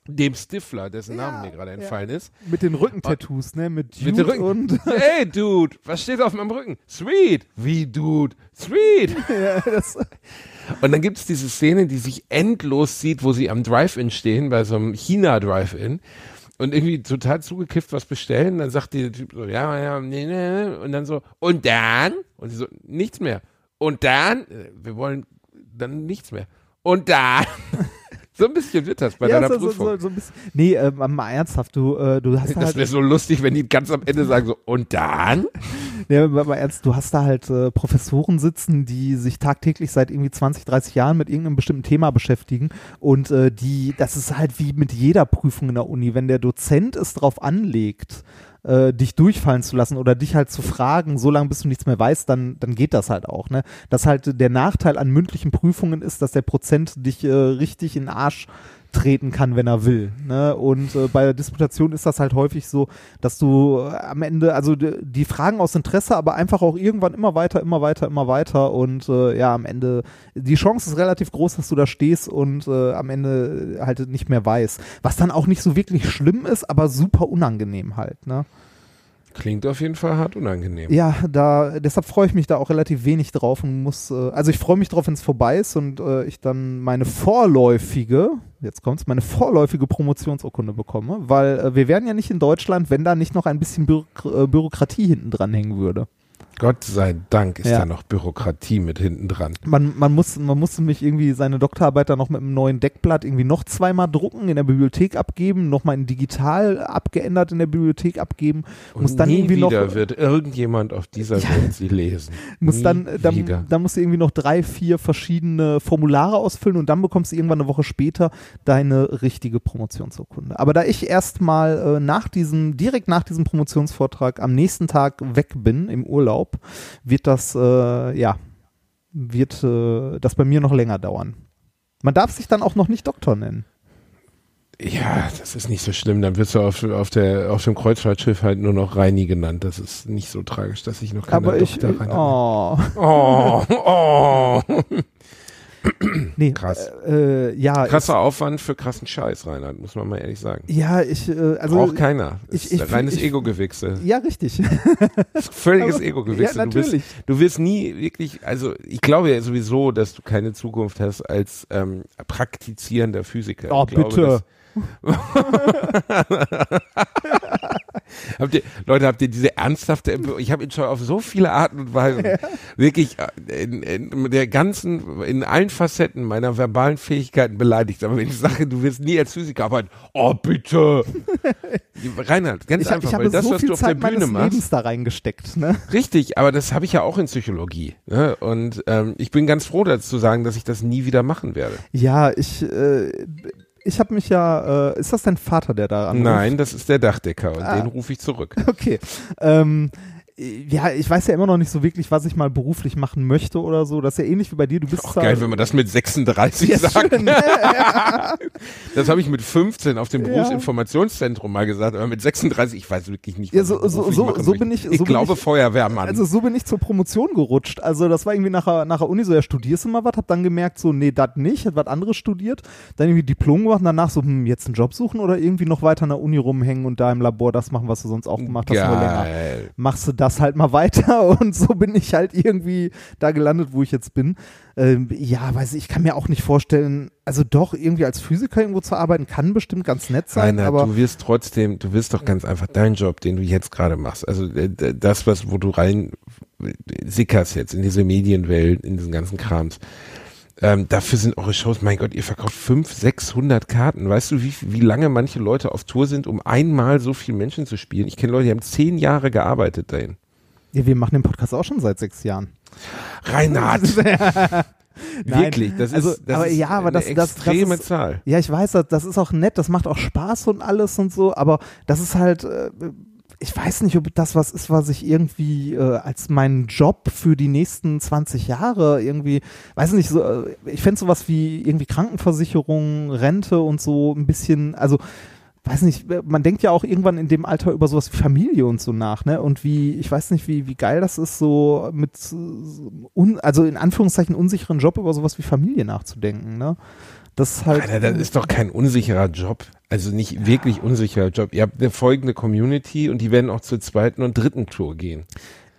dem Stifler, dessen Name mir gerade entfallen ist. Mit den Rückentattoos, ne? Mit Dude Mit dem Rücken. und Hey, Dude, was steht auf meinem Rücken? Sweet. Wie, Dude? Sweet. ja, das, Und dann gibt es diese Szene, die sich endlos sieht, wo sie am Drive-In stehen, bei so einem China-Drive-In. Und irgendwie total zugekifft was bestellen. Dann sagt der Typ so, ja, ja, nee, nee. nee. Und dann so, und dann? Und sie so, nichts mehr. Und dann? Äh, Wir wollen dann nichts mehr. Und dann? so ein bisschen wird das bei ja, deiner so, Prüfung. so, so ein bisschen. Nee, äh, mal ernsthaft, du, äh, du hast da das halt, wäre so lustig, wenn die ganz am Ende sagen so, und dann? nee, mal mal ernst, du hast da halt äh, Professoren sitzen, die sich tagtäglich seit irgendwie 20, 30 Jahren mit irgendeinem bestimmten Thema beschäftigen und äh, die, das ist halt wie mit jeder Prüfung in der Uni, wenn der Dozent es drauf anlegt, äh, dich durchfallen zu lassen oder dich halt zu fragen, so lange bis du nichts mehr weißt, dann, dann geht das halt auch. Ne? Das halt der Nachteil an mündlichen Prüfungen ist, dass der Prozent dich äh, richtig in den Arsch treten kann, wenn er will. Ne? Und äh, bei der Disputation ist das halt häufig so, dass du äh, am Ende, also die, Fragen aus Interesse, aber einfach auch irgendwann immer weiter, immer weiter, immer weiter und äh, ja, am Ende, die Chance ist relativ groß, dass du da stehst und äh, am Ende halt nicht mehr weißt. Was dann auch nicht so wirklich schlimm ist, aber super unangenehm halt. Ne? Klingt auf jeden Fall hart unangenehm. Ja, da, deshalb freue ich mich da auch relativ wenig drauf und muss, äh, also ich freue mich drauf, wenn es vorbei ist und äh, ich dann meine vorläufige, jetzt kommt's, meine vorläufige Promotionsurkunde bekomme, weil äh, wir wären ja nicht in Deutschland, wenn da nicht noch ein bisschen Bürok äh, Bürokratie hinten dran hängen würde. Gott sei Dank ist Ja. da noch Bürokratie mit hinten dran. Man, man, muss, man musste mich irgendwie seine Doktorarbeit dann noch mit einem neuen Deckblatt irgendwie noch zweimal drucken, in der Bibliothek abgeben, nochmal in digital abgeändert in der Bibliothek abgeben, Und muss dann nie irgendwie noch wieder wird irgendjemand auf dieser Ja. Welt sie lesen. muss Nie dann, dann, wieder. dann musst du irgendwie noch drei, vier verschiedene Formulare ausfüllen und dann bekommst du irgendwann eine Woche später deine richtige Promotionsurkunde. Aber da ich erstmal äh, nach diesem, direkt nach diesem Promotionsvortrag am nächsten Tag weg bin im Urlaub, wird das, äh, ja, wird äh, das bei mir noch länger dauern. Man darf sich dann auch noch nicht Doktor nennen. Ja, das ist nicht so schlimm. Dann wirst du auf, auf, der, auf dem Kreuzfahrtschiff halt nur noch Reini genannt. Das ist nicht so tragisch, dass ich noch keine Aber ich, Tochter rein oh, Oh, oh. Nee, Krass. Äh, äh, ja. Krasser Aufwand für krassen Scheiß, Reinhard, muss man mal ehrlich sagen. Ja, ich, äh, also. Braucht keiner. ich- Ich, reines ich- Ego-Gewichse. Ja, richtig. Völliges Ego-Gewichse. Ja, du, bist, du wirst nie wirklich, also ich glaube ja sowieso, dass du keine Zukunft hast als ähm, praktizierender Physiker. Oh, glaube, bitte. habt ihr, Leute, habt ihr diese ernsthafte, ich habe ihn schon auf so viele Arten und Weisen wirklich äh, in, in der ganzen, in allen Facetten meiner verbalen Fähigkeiten beleidigt. Aber wenn ich sage, du wirst nie als Physiker arbeiten, oh bitte. Reinhard, ganz Ich, einfach, ich weil habe das, so was du auf der Zeit Bühne meines machst, Lebens da reingesteckt, ne? Richtig, aber das habe ich ja auch in Psychologie. Ne? Und ähm, ich bin ganz froh dazu zu sagen, dass ich das nie wieder machen werde. Ja, ich, äh, ich habe mich ja, äh, ist das dein Vater, der da anruft? Nein, das ist der Dachdecker und Ah. den rufe ich zurück. Okay. Ähm, ja, ich weiß ja immer noch nicht so wirklich, was ich mal beruflich machen möchte oder so. Das ist ja ähnlich wie bei dir. Du bist Auch zwar- geil, wenn man das mit 36 ja, sagt. schön, ne? Das habe ich mit 15 auf dem. Berufsinformationszentrum mal gesagt, aber mit 36, ich weiß wirklich nicht, Ja, was so- ich so- so- so bin ich- Ich so bin glaube ich- Feuerwehrmann. Also so bin ich zur Promotion gerutscht. Also das war irgendwie nachher, nachher Uni so, ja, studierst du mal was, hab dann gemerkt, so, nee, das nicht, hab was anderes studiert, dann irgendwie Diplom gemacht und danach so, hm, jetzt einen Job suchen oder irgendwie noch weiter an der Uni rumhängen und da im Labor das machen, was du sonst auch gemacht hast, nur länger. Geil. Machst du das halt mal weiter und so bin ich halt irgendwie da gelandet, wo ich jetzt bin. Ähm, ja, weiß ich, ich kann mir auch nicht vorstellen, also doch irgendwie als Physiker irgendwo zu arbeiten, kann bestimmt ganz nett sein, Reinhard, aber du wirst trotzdem, du wirst doch ganz einfach deinen Job, den du jetzt gerade machst, also äh, das, was, wo du rein sickerst jetzt in diese Medienwelt, in diesen ganzen Krams. Ähm, dafür sind eure Shows, mein Gott, ihr verkauft 500, 600 Karten. Weißt du, wie, wie lange manche Leute auf Tour sind, um einmal so viele Menschen zu spielen? Ich kenne Leute, die haben zehn Jahre gearbeitet dahin. ja, wir machen den Podcast auch schon seit sechs Jahren. Reinhard, wirklich, das ist, also, das aber ist ja, aber eine das- das- das extreme ist- Zahl. Ja, ich weiß, das, das ist auch nett, das macht auch Spaß und alles und so, aber das ist halt, äh, ich weiß nicht, ob das was ist, was ich irgendwie äh, als meinen Job für die nächsten 20 Jahre irgendwie, weiß nicht, so, äh, ich fände sowas wie irgendwie Krankenversicherung, Rente und so ein bisschen, also weiß nicht, man denkt ja auch irgendwann in dem Alter über sowas wie Familie und so nach, ne? Und wie, ich weiß nicht, wie, wie geil das ist, so mit, äh, un, also in Anführungszeichen unsicheren Job über sowas wie Familie nachzudenken, ne? Das ist halt. Alter, das ist doch kein unsicherer Job. Also nicht wirklich unsicherer Job. Ihr habt eine folgende Community und die werden auch zur zweiten und dritten Tour gehen.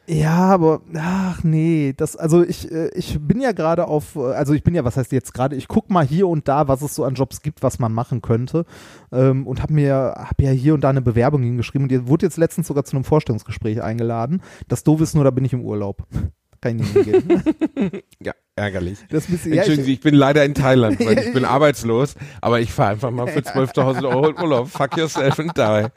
Ja, aber ach nee, das also ich äh, ich bin ja gerade auf äh, also ich bin ja was heißt jetzt gerade ich guck mal hier und da was es so an Jobs gibt, was man machen könnte ähm, und habe mir hab ja hier und da eine Bewerbung hingeschrieben und die wurde jetzt letztens sogar zu einem Vorstellungsgespräch eingeladen. Das doof ist nur, da bin ich im Urlaub. Kann ich nicht hingehen. Ja, ärgerlich. Das bisschen, ja, Entschuldigen Sie, ich, bin leider in Thailand, weil ich bin arbeitslos, aber ich fahre einfach mal für 12.000 Euro in Urlaub. Fuck yourself and die.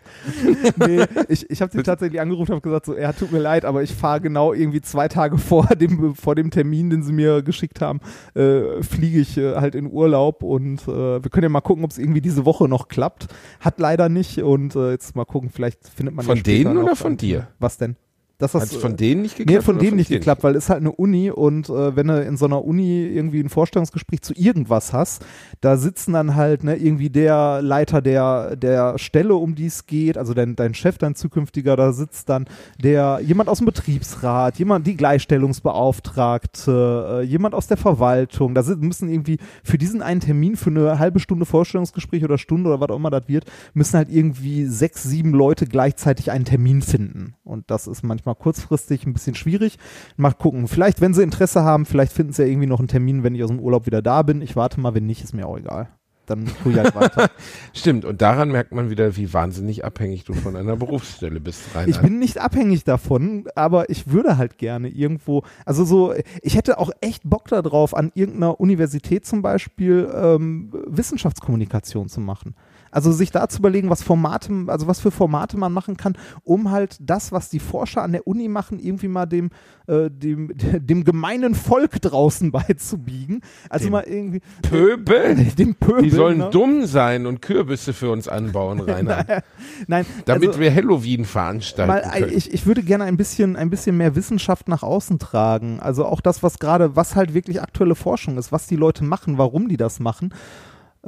nee, ich, ich habe sie tatsächlich angerufen und habe gesagt so, ja, tut mir leid, aber ich fahre genau irgendwie zwei Tage vor dem vor dem Termin, den sie mir geschickt haben, äh, fliege ich äh, halt in Urlaub und äh, wir können ja mal gucken, ob es irgendwie diese Woche noch klappt. Hat leider nicht und äh, jetzt mal gucken, vielleicht findet man ja Von später denen oder von dir? Was denn? Das Hat es von denen nicht geklappt? Nee, von denen nicht dir geklappt, weil es halt eine Uni und äh, wenn du in so einer Uni irgendwie ein Vorstellungsgespräch zu irgendwas hast, da sitzen dann halt ne, irgendwie der Leiter der, der Stelle, um die es geht, also dein, dein Chef, dein zukünftiger, da sitzt dann der jemand aus dem Betriebsrat, jemand die Gleichstellungsbeauftragte, äh, jemand aus der Verwaltung, da sind, müssen irgendwie für diesen einen Termin, für eine halbe Stunde Vorstellungsgespräch oder Stunde oder was auch immer das wird, müssen halt irgendwie sechs, sieben Leute gleichzeitig einen Termin finden. Und das ist manchmal kurzfristig ein bisschen schwierig. Mal gucken. Vielleicht, wenn sie Interesse haben, vielleicht finden sie ja irgendwie noch einen Termin, wenn ich aus dem Urlaub wieder da bin. Ich warte mal, wenn nicht, ist mir auch egal. Dann tue ich halt weiter. Stimmt, und daran merkt man wieder, wie wahnsinnig abhängig du von einer Berufsstelle bist, Reinhard. Ich bin nicht abhängig davon, aber ich würde halt gerne irgendwo, also so, ich hätte auch echt Bock darauf, an irgendeiner Universität zum Beispiel ähm, Wissenschaftskommunikation zu machen. Also sich da zu überlegen, was Formate, also was für Formate man machen kann, um halt das, was die Forscher an der Uni machen, irgendwie mal dem, äh, dem, dem gemeinen Volk draußen beizubiegen. Also Dem mal irgendwie Pöbel? dem Pöbel. Die sollen ne? dumm sein und Kürbisse für uns anbauen, Reinhard. Nein, Damit also, wir Halloween veranstalten Mal, können. ich, ich würde gerne ein bisschen, ein bisschen mehr Wissenschaft nach außen tragen. Also auch das, was gerade, was halt wirklich aktuelle Forschung ist, was die Leute machen, warum die das machen.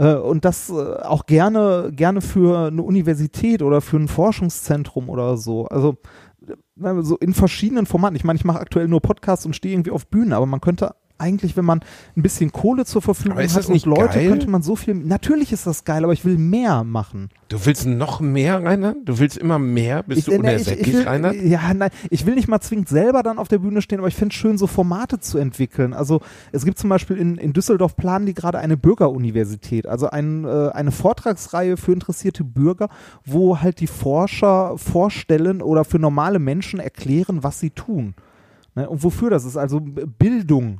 Äh, Und das äh, auch gerne, gerne für eine Universität oder für ein Forschungszentrum oder so. Also äh, so in verschiedenen Formaten. Ich meine, ich mache aktuell nur Podcasts und stehe irgendwie auf Bühnen, aber man könnte eigentlich, wenn man ein bisschen Kohle zur Verfügung hat und Leute, geil? könnte man so viel. Natürlich ist das geil, aber ich will mehr machen. Du willst noch mehr, Reinhard? Du willst immer mehr? Bist du äh, ne, unersättlich, will, Reinhard? Ja, nein, ich will nicht mal zwingend selber dann auf der Bühne stehen, aber ich finde es schön, so Formate zu entwickeln. Also es gibt zum Beispiel in, in Düsseldorf planen die gerade eine Bürgeruniversität, also ein, äh, eine Vortragsreihe für interessierte Bürger, wo halt die Forscher vorstellen oder für normale Menschen erklären, was sie tun. Ne, und wofür das ist, also Bildung.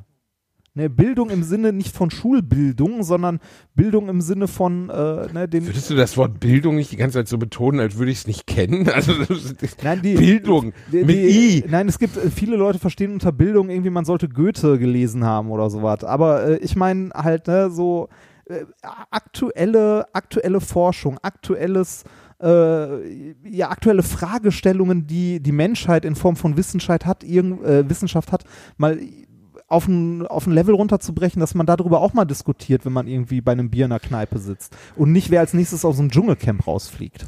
Ne, Bildung im Sinne nicht von Schulbildung, sondern Bildung im Sinne von äh, ne, dem Würdest du das Wort Bildung nicht die ganze Zeit so betonen, als würde ich es nicht kennen? Also Nein, die, Bildung Die, mit die, I. Nein, es gibt äh, viele Leute verstehen unter Bildung irgendwie, man sollte Goethe gelesen haben oder sowas. Aber äh, ich meine halt, ne, so äh, aktuelle, aktuelle Forschung, aktuelles, äh, ja, aktuelle Fragestellungen, die die Menschheit in Form von Wissenschaft hat, irgend, äh, Wissenschaft hat, mal auf ein, auf ein Level runterzubrechen, dass man darüber auch mal diskutiert, wenn man irgendwie bei einem Bier in der Kneipe sitzt. Und nicht, wer als nächstes aus so einem Dschungelcamp rausfliegt.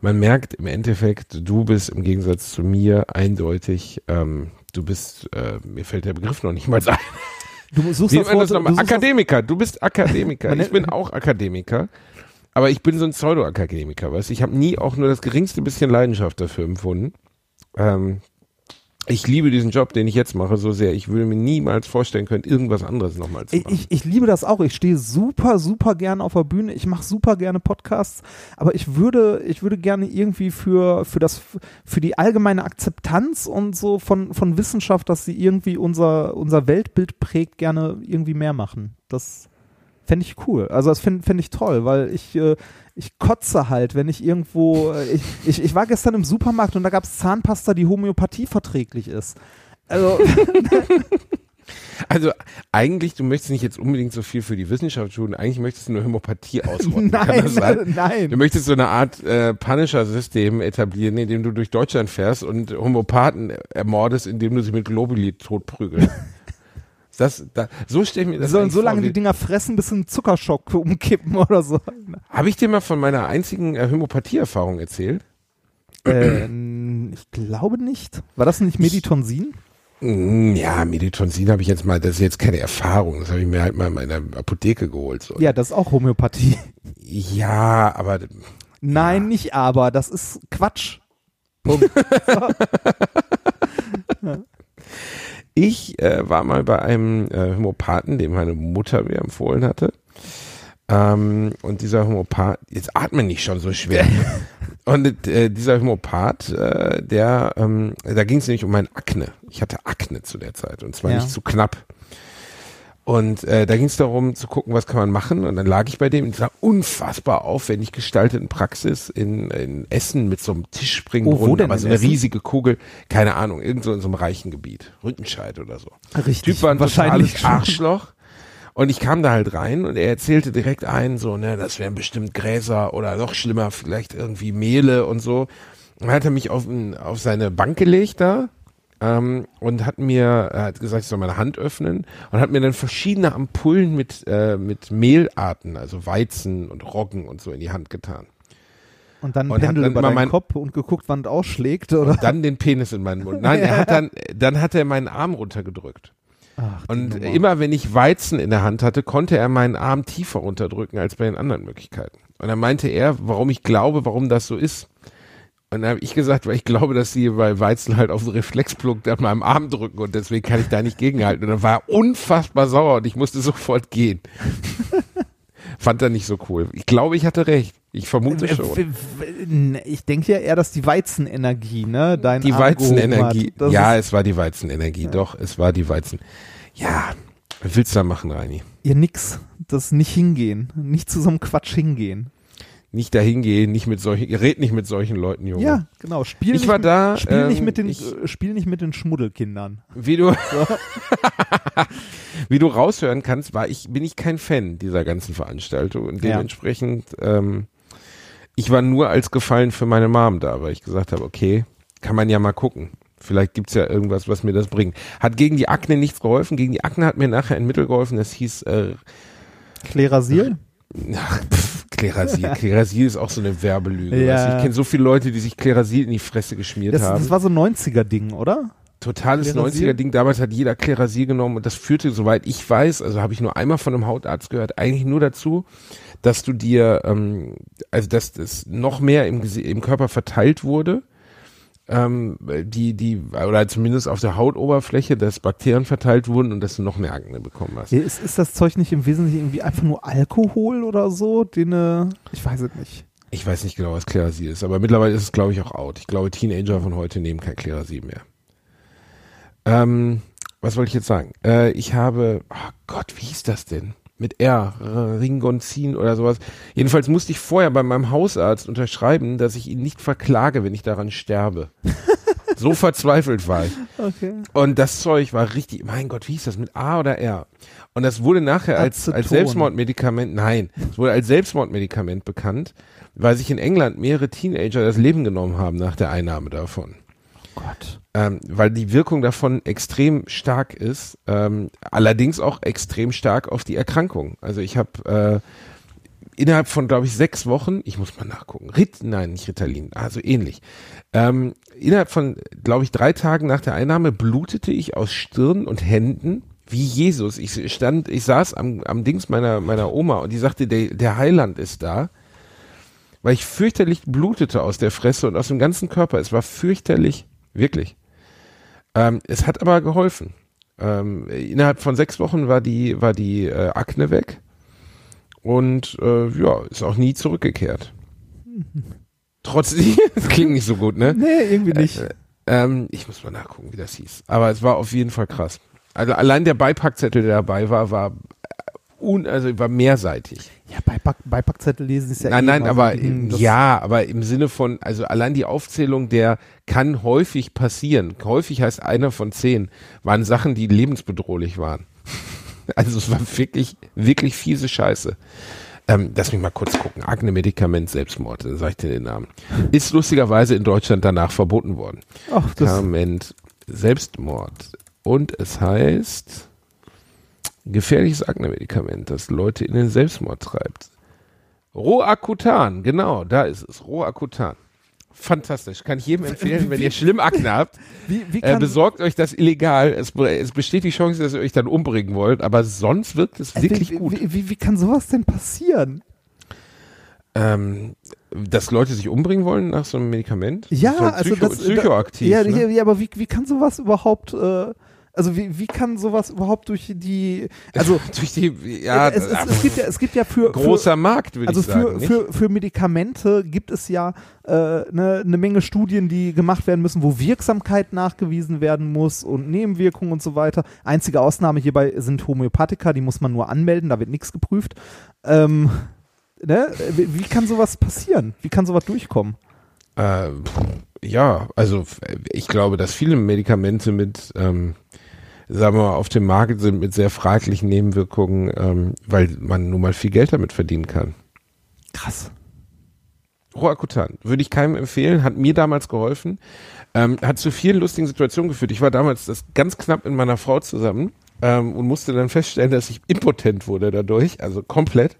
Man merkt im Endeffekt, du bist im Gegensatz zu mir eindeutig, ähm, du bist, äh, mir fällt der Begriff noch nicht mal ein. Du suchst das das Wort- nochmal? du das- Akademiker, du bist Akademiker. Ich bin auch Akademiker. Aber ich bin so ein Pseudo-Akademiker, weißt du? Ich habe nie auch nur das geringste bisschen Leidenschaft dafür empfunden. Ähm, ich liebe diesen Job, den ich jetzt mache, so sehr. Ich würde mir niemals vorstellen können, irgendwas anderes nochmal zu machen. ich, ich liebe das auch. Ich stehe super, super gerne auf der Bühne. Ich mache super gerne Podcasts. Aber ich würde, ich würde gerne irgendwie für, für das, für die allgemeine Akzeptanz und so von, von Wissenschaft, dass sie irgendwie unser, unser Weltbild prägt, gerne irgendwie mehr machen. Das fände ich cool. Also das fände fänd ich toll, weil ich, äh, ich kotze halt, wenn ich irgendwo, äh, ich, ich, ich war gestern im Supermarkt und da gab es Zahnpasta, die Homöopathie verträglich ist. Also, Also eigentlich, du möchtest nicht jetzt unbedingt so viel für die Wissenschaft tun, eigentlich möchtest du nur Hämopathie ausrotten. Kann nein, nein. Du möchtest so eine Art äh, Punisher-System etablieren, in dem du durch Deutschland fährst und Homopathen ermordest, indem du sie mit Globuli totprügelst. Das, da, so stell ich mir das sollen so lange vor, die Dinger fressen, bis sie einen Zuckerschock umkippen oder so. Habe ich dir mal von meiner einzigen äh, Hämopathie-Erfahrung erzählt? äh, ich glaube nicht. War das nicht Meditonsin? Mm, Ja, Meditonsin habe ich jetzt mal, das ist jetzt keine Erfahrung, das habe ich mir halt mal in meiner Apotheke geholt. So. Ja, das ist auch Homöopathie. ja, aber Nein, nicht aber. Das ist Quatsch. Punkt. Ich äh, war mal bei einem äh, Homöopathen, dem meine Mutter mir empfohlen hatte. Ähm, und dieser Homöopath, jetzt atme nicht schon so schwer. und äh, dieser Homöopath, äh, der, ähm, da ging es nämlich um mein Akne. Ich hatte Akne zu der Zeit und zwar Ja. nicht zu knapp. Und äh, da ging es darum zu gucken, was kann man machen. Und dann lag ich bei dem in dieser unfassbar aufwendig gestalteten Praxis in, in Essen mit so einem Tischspringbrunnen, Oh, aber so in eine Essen? riesige Kugel, keine Ahnung, irgend so in so einem reichen Gebiet, Rüttenscheid oder so. Richtig. Typ war ein wahrscheinlich. Arschloch. Und ich kam da halt rein und er erzählte direkt ein, so, ne, das wären bestimmt Gräser oder noch schlimmer, vielleicht irgendwie Mehle und so. Und dann hat er mich auf, auf seine Bank gelegt da ähm, und hat mir, er hat gesagt, ich soll meine Hand öffnen und hat mir dann verschiedene Ampullen mit, äh, mit Mehlarten, also Weizen und Roggen und so in die Hand getan. Und dann Und hat Pendel dann über immer deinen mein- Kopf und geguckt, wann es ausschlägt, oder? Dann den Penis in meinen Mund. Nein, er hat dann, dann hat er meinen Arm runtergedrückt. Ach, Und Nummer. immer wenn ich Weizen in der Hand hatte, konnte er meinen Arm tiefer runterdrücken als bei den anderen Möglichkeiten. Und dann meinte er, warum ich glaube, warum das so ist. Und dann habe ich gesagt, weil ich glaube, dass sie bei Weizen halt auf den Reflexpunkt an meinem Arm drücken und deswegen kann ich da nicht gegenhalten. Und dann war er unfassbar sauer und ich musste sofort gehen. Fand er nicht so cool. Ich glaube, ich hatte recht. Ich vermute Äh, schon. Ich denke ja eher, dass die Weizenenergie, ne? Dein Die Arm Weizenenergie. Ja, es war die Weizenenergie. Doch, es war die Weizen. Ja, was willst du da machen, Reini? ja nix. Das nicht hingehen. Nicht zu so einem Quatsch hingehen. Nicht dahin gehen, nicht mit solchen, red nicht mit solchen Leuten, Junge. Ja, genau. Spiel Ich nicht war mit, da, Spiel nicht ähm, mit den, ich- äh, spiel nicht mit den Schmuddelkindern. Wie du, wie du raushören kannst, war ich, bin ich kein Fan dieser ganzen Veranstaltung und Ja. dementsprechend, ähm, ich war nur als Gefallen für meine Mom da, weil ich gesagt habe, okay, kann man ja mal gucken. Vielleicht gibt's ja irgendwas, was mir das bringt. Hat gegen die Akne nichts geholfen. Gegen die Akne hat mir nachher ein Mittel geholfen, das hieß äh, Klerasil? Ach, pff, Klerasil. Klerasil ist auch so eine Werbelüge. Ja. Weißt? Ich kenne so viele Leute, die sich Klerasil in die Fresse geschmiert Das, haben. das war so ein 90er-Ding, oder? totales Klerasil? 90er-Ding. Damals hat jeder Klerasil genommen und das führte, soweit ich weiß, also habe ich nur einmal von einem Hautarzt gehört, eigentlich nur dazu, dass du dir, ähm, also dass das noch mehr im, im Körper verteilt wurde. Ähm, die, die, oder zumindest auf der Hautoberfläche, dass Bakterien verteilt wurden und dass du noch mehr Akne bekommen hast. Ist, ist das Zeug nicht im Wesentlichen irgendwie einfach nur Alkohol oder so? Den, äh, ich weiß es nicht. Ich weiß nicht genau, was Klerasil ist, aber mittlerweile ist es, glaube ich, auch out. Ich glaube, Teenager von heute nehmen kein Klerasil mehr. Ähm, was wollte ich jetzt sagen? Äh, ich habe, oh Gott, wie hieß das denn? Mit R, R- Ringonzin oder sowas. Jedenfalls musste ich vorher bei meinem Hausarzt unterschreiben, dass ich ihn nicht verklage, wenn ich daran sterbe. so verzweifelt war ich. Okay. Und das Zeug war richtig, mein Gott, wie hieß das, mit A oder R? Und das wurde nachher als, als. Selbstmordmedikament, nein, es wurde als Selbstmordmedikament bekannt, weil sich in England mehrere Teenager das Leben genommen haben nach der Einnahme davon. Gott. Ähm, weil die Wirkung davon extrem stark ist, ähm, allerdings auch extrem stark auf die Erkrankung. Also ich habe äh, innerhalb von, glaube ich, sechs Wochen, ich muss mal nachgucken, Rit, nein, nicht Ritalin, also ähnlich. Ähm, innerhalb von, glaube ich, drei Tagen nach der Einnahme blutete ich aus Stirn und Händen wie Jesus. Ich stand, ich saß am, am Dings meiner, meiner Oma und die sagte, der, der Heiland ist da. Weil ich fürchterlich blutete aus der Fresse und aus dem ganzen Körper. Es war fürchterlich, wirklich. Ähm, es hat aber geholfen. Ähm, innerhalb von sechs Wochen war die, war die äh, Akne weg und äh, ja, ist auch nie zurückgekehrt. Trotzdem, das klingt nicht so gut, ne? Nee, irgendwie nicht. Äh, ähm, ich muss mal nachgucken, wie das hieß. Aber es war auf jeden Fall krass. Also allein der Beipackzettel, der dabei war, war äh, un, also war mehrseitig. Ja, Beipack, Beipackzettel lesen ist ja nein, eh nein, aber das- ja, aber im Sinne von, also allein die Aufzählung der kann häufig passieren. Häufig heißt einer von zehn, waren Sachen, die lebensbedrohlich waren. Also es war wirklich, wirklich fiese Scheiße. Ähm, lass mich mal kurz gucken. Akne-Medikament, Selbstmord, dann sag ich dir den Namen. Ist lustigerweise in Deutschland danach verboten worden. Ach, das, Medikament, Selbstmord. Und es heißt gefährliches Akne-Medikament, das Leute in den Selbstmord treibt. Roacutan, genau, da ist es. Roacutan. Fantastisch. Kann ich jedem empfehlen, wenn ihr schlimm Akne habt. wie, wie Äh, besorgt euch das illegal. Es, es besteht die Chance, dass ihr euch dann umbringen wollt, aber sonst wirkt es äh, wirklich wie, gut. Wie, wie, kann sowas denn passieren? Ähm, dass Leute sich umbringen wollen nach so einem Medikament? Ja, ist halt also psycho, das psychoaktiv. Ja, ne? ja, aber wie, wie kann sowas überhaupt, äh, also wie, wie kann sowas überhaupt durch die, also Durch die, ja, es, es, es gibt ja, es gibt ja für, großer für Markt, würde also ich sagen. für, für, für Medikamente gibt es ja eine äh, ne, ne Menge Studien, die gemacht werden müssen, wo Wirksamkeit nachgewiesen werden muss und Nebenwirkungen und so weiter. Einzige Ausnahme hierbei sind Homöopathika, die muss man nur anmelden, da wird nichts geprüft. Ähm, ne? wie, kann sowas passieren? Wie kann sowas durchkommen? Äh, ja, also ich glaube, dass viele Medikamente mit, ähm, sagen wir mal, auf dem Markt sind mit sehr fraglichen Nebenwirkungen, ähm, weil man nun mal viel Geld damit verdienen kann. Krass. Roacutan würde ich keinem empfehlen, hat mir damals geholfen, ähm, hat zu vielen lustigen Situationen geführt. Ich war damals das ganz knapp mit meiner Frau zusammen ähm, und musste dann feststellen, dass ich impotent wurde dadurch, also komplett.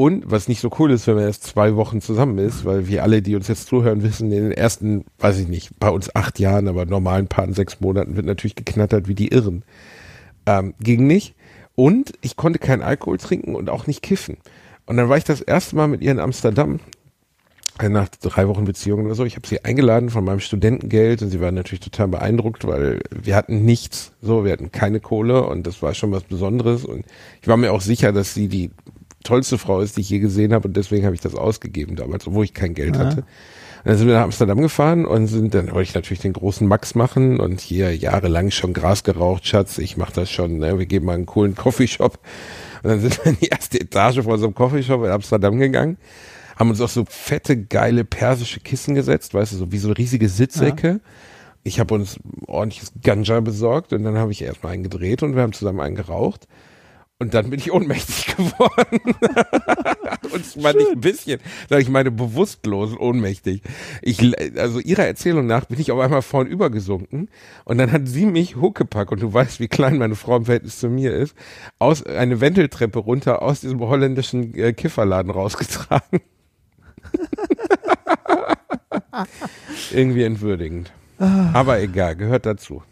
Und was nicht so cool ist, wenn man erst zwei Wochen zusammen ist, weil wir alle, die uns jetzt zuhören, wissen, in den ersten, weiß ich nicht, bei uns acht Jahren, aber normalen Paaren sechs Monaten wird natürlich geknattert wie die Irren. Ähm, ging nicht. Und ich konnte keinen Alkohol trinken und auch nicht kiffen. Und dann war ich das erste Mal mit ihr in Amsterdam nach drei Wochen Beziehung oder so. Ich habe sie eingeladen von meinem Studentengeld und sie war natürlich total beeindruckt, weil wir hatten nichts. So, wir hatten keine Kohle und das war schon was Besonderes. Und ich war mir auch sicher, dass sie die tollste Frau ist, die ich je gesehen habe und deswegen habe ich das ausgegeben damals, obwohl ich kein Geld Ja. hatte. Und dann sind wir nach Amsterdam gefahren und sind, dann wollte ich natürlich den großen Max machen und hier jahrelang schon Gras geraucht, Schatz, ich mache das schon, ne? wir geben mal einen coolen Coffeeshop. Und dann sind wir in die erste Etage von so einem Coffeeshop in Amsterdam gegangen, haben uns auf so fette, geile persische Kissen gesetzt, weißt du, so wie so riesige Sitzsäcke. Ich habe uns ordentliches Ganja besorgt und dann habe ich erstmal einen gedreht und wir haben zusammen einen geraucht. Und dann bin ich ohnmächtig geworden. und zwar nicht ein bisschen, sondern ich meine bewusstlos ohnmächtig. Ich, also ihrer Erzählung nach bin ich auf einmal vorn übergesunken und dann hat sie mich huckepack und du weißt, wie klein meine Frau im Verhältnis zu mir ist, aus eine Wendeltreppe runter aus diesem holländischen äh, Kifferladen rausgetragen. Irgendwie entwürdigend. Aber egal, gehört dazu.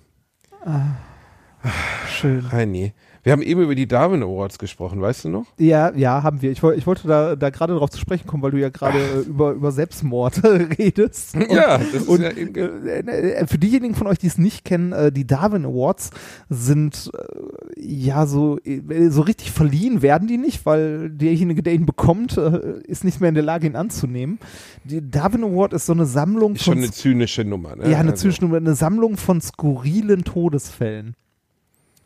Schön. Reini. Wir haben eben über die Darwin Awards gesprochen, weißt du noch? Ja, ja, haben wir. Ich, ich wollte da, da gerade darauf zu sprechen kommen, weil du ja gerade äh, über, über Selbstmord redest. Und, ja, das ist und ja eben, äh, äh, für diejenigen von euch, die es nicht kennen, äh, die Darwin Awards sind äh, ja so, äh, so richtig verliehen werden die nicht, weil derjenige, der ihn bekommt, äh, ist nicht mehr in der Lage, ihn anzunehmen. Die Darwin Award ist so eine Sammlung ist schon von eine zynische Nummer. Ne? ja, eine Also, Zwischennummer, eine Sammlung von skurrilen Todesfällen.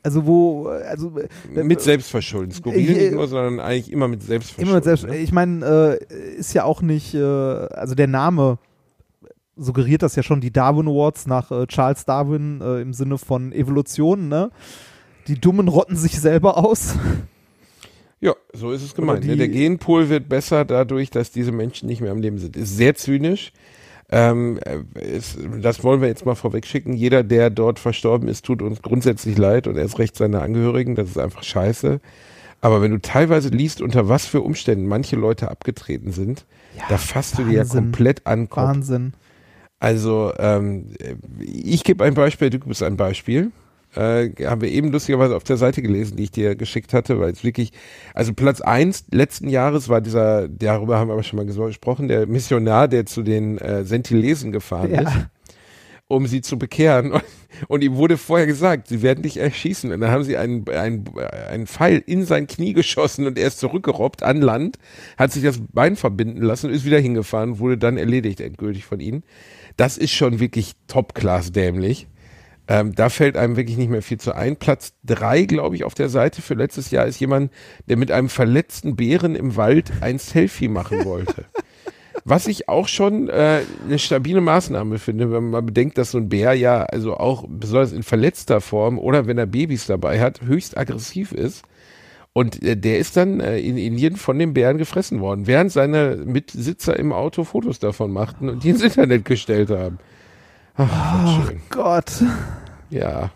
Also wo, äh, also äh, Mit Selbstverschulden. Skurril Äh, nicht nur, sondern eigentlich immer mit Selbstverschulden. Immer mit selbst, ne? Ich meine, äh, ist ja auch nicht, äh, also der Name suggeriert das ja schon, die Darwin Awards nach äh, Charles Darwin äh, im Sinne von Evolution, ne? Die Dummen rotten sich selber aus. Ja, so ist es gemeint. ne? Der Genpool wird besser dadurch, dass diese Menschen nicht mehr am Leben sind. Ist sehr zynisch. Ähm, äh, ist, das wollen wir jetzt mal vorweg schicken. Jeder, der dort verstorben ist, tut uns grundsätzlich leid und erst recht seine Angehörigen. Das ist einfach scheiße. Aber wenn du teilweise liest, unter was für Umständen manche Leute abgetreten sind, da fasst du dir ja Wahnsinn. komplett an Kopf. Wahnsinn. Also, ähm, ich gebe ein Beispiel, du gibst ein Beispiel. Äh, haben wir eben lustigerweise auf der Seite gelesen, die ich dir geschickt hatte, weil es wirklich, also Platz eins letzten Jahres war dieser, darüber haben wir aber schon mal ges- gesprochen, der Missionar, der zu den äh, Sentilesen gefahren Ja. ist, um sie zu bekehren. Und, und ihm wurde vorher gesagt, sie werden dich erschießen. Und dann haben sie einen, einen, einen Pfeil in sein Knie geschossen und er ist zurückgerobbt an Land, hat sich das Bein verbinden lassen und ist wieder hingefahren, wurde dann erledigt endgültig von ihnen. Das ist schon wirklich Top-Class dämlich. Ähm, da fällt einem wirklich nicht mehr viel zu ein. Platz drei, glaube ich, auf der Seite für letztes Jahr ist jemand, der mit einem verletzten Bären im Wald ein Selfie machen wollte. Was ich auch schon äh, eine stabile Maßnahme finde, wenn man bedenkt, dass so ein Bär ja also auch besonders in verletzter Form oder wenn er Babys dabei hat, höchst aggressiv ist. Und äh, der ist dann äh, in Indien von dem Bären gefressen worden, während seine Mitsitzer im Auto Fotos davon machten und die ins Internet gestellt haben. Ach, oh, schön. Gott. Ja.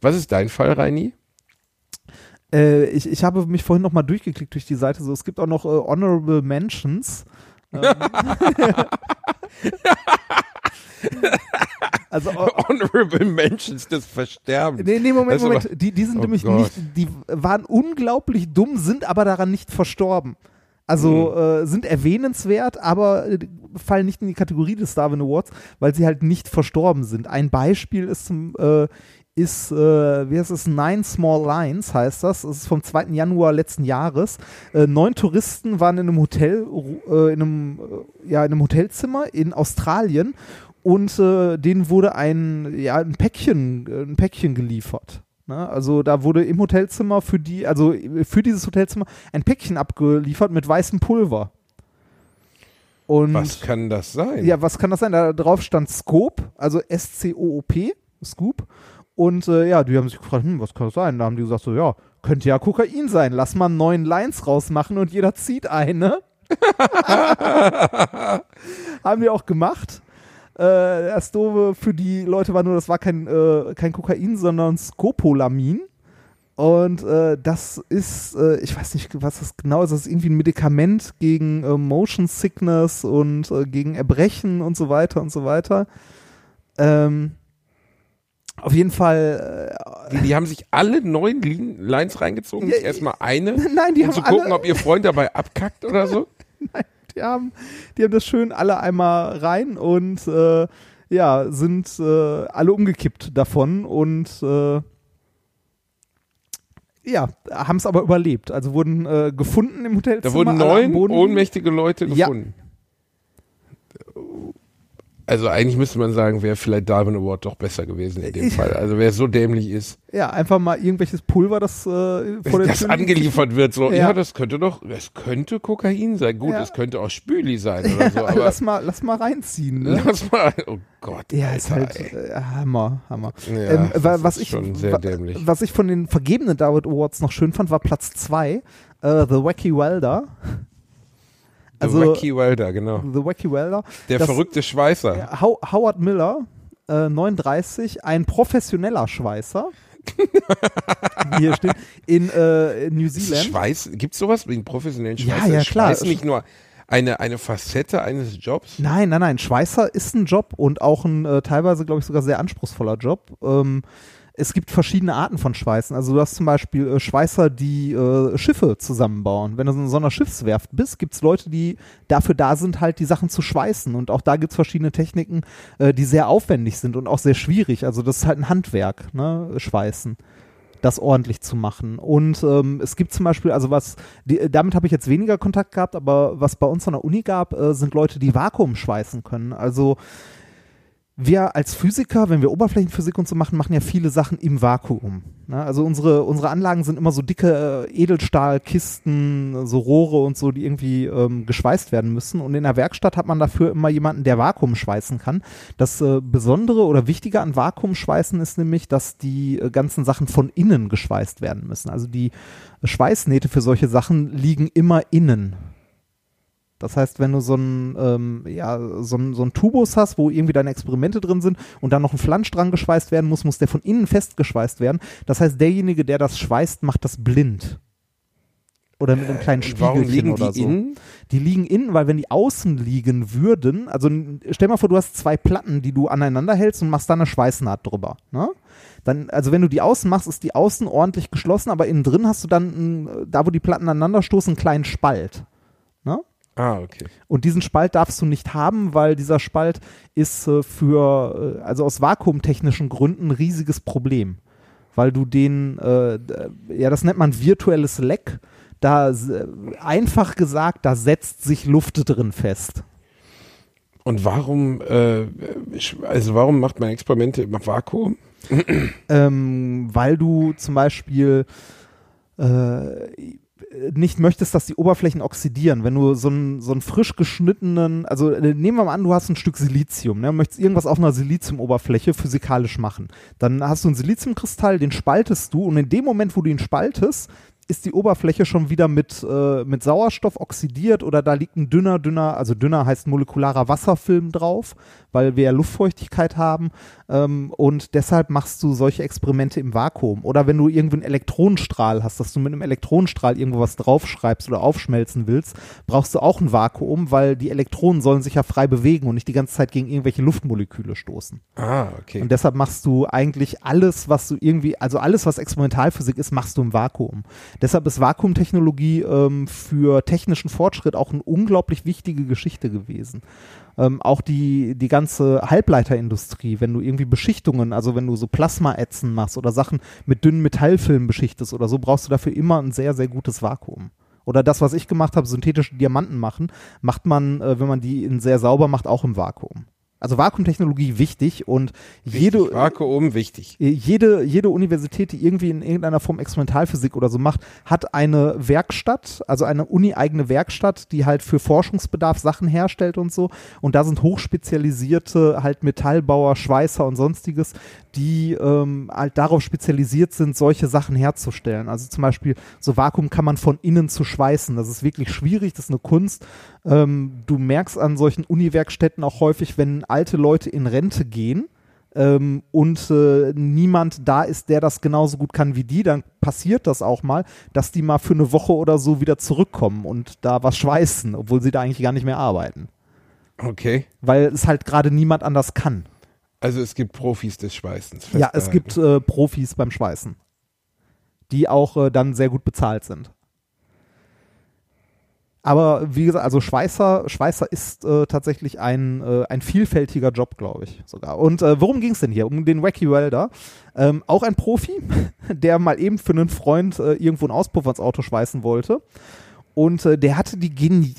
Was ist dein Fall, Reini? Äh, ich, ich habe mich vorhin noch mal durchgeklickt durch die Seite. So, es gibt auch noch äh, Honorable Mentions. Ähm, also oh, Honorable Mentions des Versterbens. Nee, nee, Moment, ist Moment. Die, die sind Oh nämlich Gott. nicht, die waren unglaublich dumm, sind aber daran nicht verstorben. Also Mhm. äh, sind erwähnenswert, aber äh, fallen nicht in die Kategorie des Darwin Awards, weil sie halt nicht verstorben sind. Ein Beispiel ist zum äh, ist, äh, wie heißt es, Nine Small Lines heißt das. Das ist vom 2. Januar letzten Jahres. Äh, neun Touristen waren in einem Hotel, äh, in einem, äh, ja, in einem Hotelzimmer in Australien und äh, denen wurde ein, ja, ein Päckchen, ein Päckchen geliefert. Ne? Also da wurde im Hotelzimmer für die, also für dieses Hotelzimmer ein Päckchen abgeliefert mit weißem Pulver. Und Was kann das sein? ja, was kann das sein? Da drauf stand Scope, also S-C-O-O-P, Scoop. Und äh, ja, die haben sich gefragt, hm, was kann das sein? Da haben die gesagt, so, ja, könnte ja Kokain sein. Lass mal neun Lines rausmachen und jeder zieht eine. haben die auch gemacht. Äh, das Doofe für die Leute war nur, das war kein, äh, kein Kokain, sondern Scopolamin. Und äh, das ist, äh, ich weiß nicht, was das genau ist, das ist irgendwie ein Medikament gegen äh, Motion Sickness und äh, gegen Erbrechen und so weiter und so weiter. Ähm, auf jeden Fall, Die, die haben sich alle neun Lin- Lines reingezogen, Ja, erstmal eine, äh, nein, die um haben zu gucken, alle, ob ihr Freund dabei abkackt oder so. die haben, die haben das schön alle einmal rein und äh, ja, sind äh, alle umgekippt davon und äh, ja, haben es aber überlebt. Also wurden äh, gefunden im Hotelzimmer. Da wurden neun ohnmächtige Leute Ja. Also eigentlich müsste man sagen, wäre vielleicht Darwin Award doch besser gewesen in dem Ich- Fall. Also wer so dämlich ist, Ja, einfach mal irgendwelches Pulver, das äh, vor der das liegt. angeliefert wird, so, ja. Ja. das könnte doch, das könnte Kokain sein. Gut, Ja. es könnte auch Spüli sein oder so, aber lass mal, lass mal reinziehen. Ne? lass mal, oh Gott. Ja, ist Alter, halt ey. äh, Hammer, Hammer. Ja, ähm, wa- das was ist ich, schon sehr wa- dämlich. Was ich von den vergebenen David Awards noch schön fand, war Platz 2, äh, The Wacky Welder. Also, The Wacky Welder, genau. The Wacky Welder. Der das- verrückte Schweißer. Ja, How Howard Miller, äh, 39, ein professioneller Schweißer. Wie hier steht, in, äh, in New Zealand. Schweiß, gibt's sowas wegen professionellen Ja, Schweißer? ja, Ist klar. Schweiß nicht nur eine, eine Facette eines Jobs? Nein, nein, nein. Schweißer ist ein Job und auch ein äh, teilweise, glaube ich, sogar sehr anspruchsvoller Job. Ähm, es gibt verschiedene Arten von Schweißen. Also du hast zum Beispiel äh, Schweißer, die äh, Schiffe zusammenbauen. Wenn du in so einer Schiffswerft bist, gibt es Leute, die dafür da sind, halt die Sachen zu schweißen. Und auch da gibt es verschiedene Techniken, äh, die sehr aufwendig sind und auch sehr schwierig. Also das ist halt ein Handwerk, ne? Schweißen das ordentlich zu machen. Und ähm, es gibt zum Beispiel, also was, die, damit habe ich jetzt weniger Kontakt gehabt, aber was bei uns an der Uni gab, äh, sind Leute, die Vakuum schweißen können. Also wir als Physiker, wenn wir Oberflächenphysik und so machen, machen ja viele Sachen im Vakuum. Ne? Also unsere, unsere Anlagen sind immer so dicke äh, Edelstahlkisten, so Rohre und so, die irgendwie ähm, geschweißt werden müssen. Und in der Werkstatt hat man dafür immer jemanden, der Vakuum schweißen kann. Das äh, Besondere oder Wichtige an Vakuumschweißen ist nämlich, dass die äh, ganzen Sachen von innen geschweißt werden müssen. Also die Schweißnähte für solche Sachen liegen immer innen. Das heißt, wenn du so ein, ähm, ja, so ein, so ein Tubus hast, wo irgendwie deine Experimente drin sind und dann noch ein Flansch dran geschweißt werden muss, muss der von innen festgeschweißt werden. Das heißt, derjenige, der das schweißt, macht das blind. Oder mit einem kleinen Spiegelchen oder so. Innen? Die liegen innen, weil wenn die außen liegen würden, also stell mal vor, du hast zwei Platten, die du aneinander hältst und machst da eine Schweißnaht drüber. Ne? Dann, also wenn du die außen machst, ist die außen ordentlich geschlossen, aber innen drin hast du dann, da wo die Platten aneinander stoßen, einen kleinen Spalt. Ah, okay. Und diesen Spalt darfst du nicht haben, weil dieser Spalt ist äh, für, äh, also aus vakuumtechnischen Gründen ein riesiges Problem. Weil du den, äh, ja, das nennt man virtuelles Leck. Da, einfach gesagt, da setzt sich Luft drin fest. Und warum, äh, also warum macht man Experimente im Vakuum? ähm, weil du zum Beispiel äh, nicht möchtest, dass die Oberflächen oxidieren. Wenn du so einen, so einen frisch geschnittenen, also äh, nehmen wir mal an, du hast ein Stück Silizium, ne, möchtest irgendwas auf einer Siliziumoberfläche physikalisch machen. Dann hast du einen Siliziumkristall, den spaltest du und in dem Moment, wo du ihn spaltest, ist die Oberfläche schon wieder mit, äh, mit Sauerstoff oxidiert oder da liegt ein dünner, dünner, also dünner heißt molekularer Wasserfilm drauf, weil wir ja Luftfeuchtigkeit haben ähm, und deshalb machst du solche Experimente im Vakuum. Oder wenn du irgendwie einen Elektronenstrahl hast, dass du mit einem Elektronenstrahl irgendwo was draufschreibst oder aufschmelzen willst, brauchst du auch ein Vakuum, weil die Elektronen sollen sich ja frei bewegen und nicht die ganze Zeit gegen irgendwelche Luftmoleküle stoßen. Ah, okay. Und deshalb machst du eigentlich alles, was du irgendwie, also alles, was Experimentalphysik ist, machst du im Vakuum. Deshalb ist Vakuumtechnologie ähm, für technischen Fortschritt auch eine unglaublich wichtige Geschichte gewesen. Ähm, auch die, die ganze Halbleiterindustrie, wenn du irgendwie Beschichtungen, also wenn du so Plasmaätzen machst oder Sachen mit dünnen Metallfilmen beschichtest oder so, brauchst du dafür immer ein sehr, sehr gutes Vakuum. Oder das, was ich gemacht habe, synthetische Diamanten machen, macht man, äh, wenn man die in sehr sauber macht, auch im Vakuum. Also Vakuumtechnologie wichtig und wichtig, jede Vakuum wichtig. Äh, jede jede Universität, die irgendwie in irgendeiner Form Experimentalphysik oder so macht, hat eine Werkstatt, also eine uni-eigene Werkstatt, die halt für Forschungsbedarf Sachen herstellt und so. Und da sind hochspezialisierte halt Metallbauer, Schweißer und sonstiges, die ähm, halt darauf spezialisiert sind, solche Sachen herzustellen. Also zum Beispiel so Vakuum kann man von innen zu schweißen. Das ist wirklich schwierig, das ist eine Kunst. Ähm, du merkst an solchen Uni-Werkstätten auch häufig, wenn alte Leute in Rente gehen ähm, und äh, niemand da ist, der das genauso gut kann wie die, dann passiert das auch mal, dass die mal für eine Woche oder so wieder zurückkommen und da was schweißen, obwohl sie da eigentlich gar nicht mehr arbeiten. Okay. Weil es halt gerade niemand anders kann. Also es gibt Profis des Schweißens. Ja, es gibt äh, Profis beim Schweißen, die auch äh, dann sehr gut bezahlt sind. Aber wie gesagt, also Schweißer, Schweißer ist äh, tatsächlich ein, äh, ein vielfältiger Job, glaube ich sogar. Und äh, worum ging es denn hier? Um den Wacky Welder. Ähm, auch ein Profi, der mal eben für einen Freund äh, irgendwo einen Auspuff ans Auto schweißen wollte. Und äh, der hatte die Geni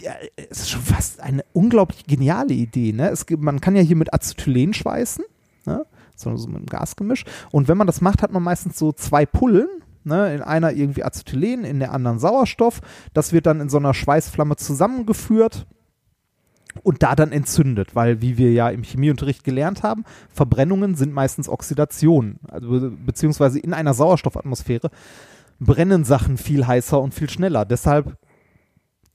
es ist schon fast eine unglaublich geniale Idee. Ne? Es gibt, man kann ja hier mit Acetylen schweißen, ne? so, so mit einem Gasgemisch. Und wenn man das macht, hat man meistens so zwei Pullen Ne, in einer irgendwie Acetylen, in der anderen Sauerstoff. Das wird dann in so einer Schweißflamme zusammengeführt und da dann entzündet, weil wie wir ja im Chemieunterricht gelernt haben, Verbrennungen sind meistens Oxidationen, also beziehungsweise in einer Sauerstoffatmosphäre brennen Sachen viel heißer und viel schneller. Deshalb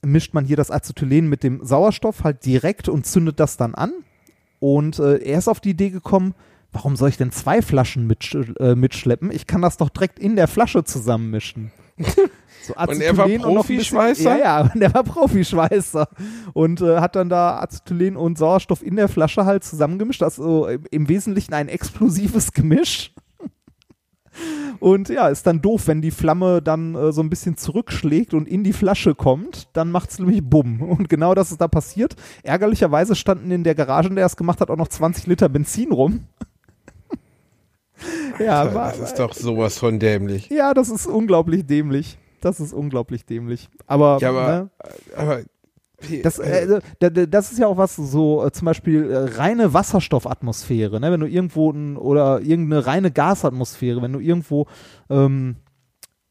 mischt man hier das Acetylen mit dem Sauerstoff halt direkt und zündet das dann an. Und äh, er ist auf die Idee gekommen, warum soll ich denn zwei Flaschen mitsch äh, mitschleppen? Ich kann das doch direkt in der Flasche zusammenmischen. So und er war Profischweißer? Ja, ja, und er war Profischweißer. Und äh, hat dann da Acetylen und Sauerstoff in der Flasche halt zusammengemischt. Also im Wesentlichen ein explosives Gemisch. Und ja, ist dann doof, wenn die Flamme dann äh, so ein bisschen zurückschlägt und in die Flasche kommt, dann macht es nämlich Bumm. Und genau das ist da passiert. Ärgerlicherweise standen in der Garage, in der er es gemacht hat, auch noch 20 Liter Benzin rum. Ja, war, das ist doch sowas von dämlich. Ja, das ist unglaublich dämlich. Das ist unglaublich dämlich. Aber, ja, aber, ne? aber das, äh, das ist ja auch was, so äh, zum Beispiel äh, reine Wasserstoffatmosphäre, ne? wenn du irgendwo ein, oder irgendeine reine Gasatmosphäre, wenn du irgendwo ähm, äh,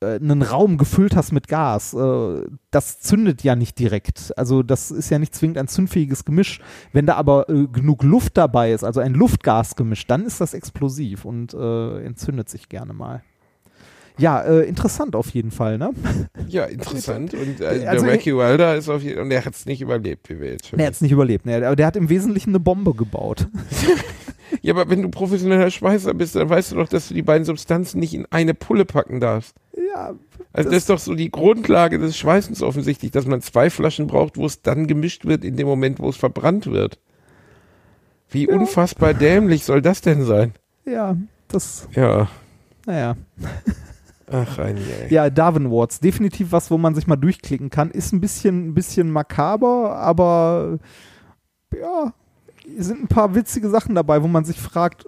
einen Raum gefüllt hast mit Gas, äh, das zündet ja nicht direkt. Also das ist ja nicht zwingend ein zündfähiges Gemisch. Wenn da aber äh, genug Luft dabei ist, also ein Luftgasgemisch, dann ist das explosiv und äh, entzündet sich gerne mal. Ja, äh, interessant auf jeden Fall, ne? Ja, interessant. Und äh, Also, der Wacky Wilder ist auf jeden Fall, und der hat es nicht überlebt, wie wir jetzt schon Er hat es nicht überlebt, ne? aber der hat im Wesentlichen eine Bombe gebaut. Ja, aber wenn du professioneller Schweißer bist, dann weißt du doch, dass du die beiden Substanzen nicht in eine Pulle packen darfst. Ja, Also das, ist doch so die Grundlage des Schweißens offensichtlich, dass man zwei Flaschen braucht, wo es dann gemischt wird in dem Moment, wo es verbrannt wird. Wie unfassbar dämlich soll das denn sein? ja, das, Ja. naja. Ach, ein ey. Ja, Darwin Awards, definitiv was, wo man sich mal durchklicken kann. Ist ein bisschen, ein bisschen makaber, aber ja, sind ein paar witzige Sachen dabei, wo man sich fragt,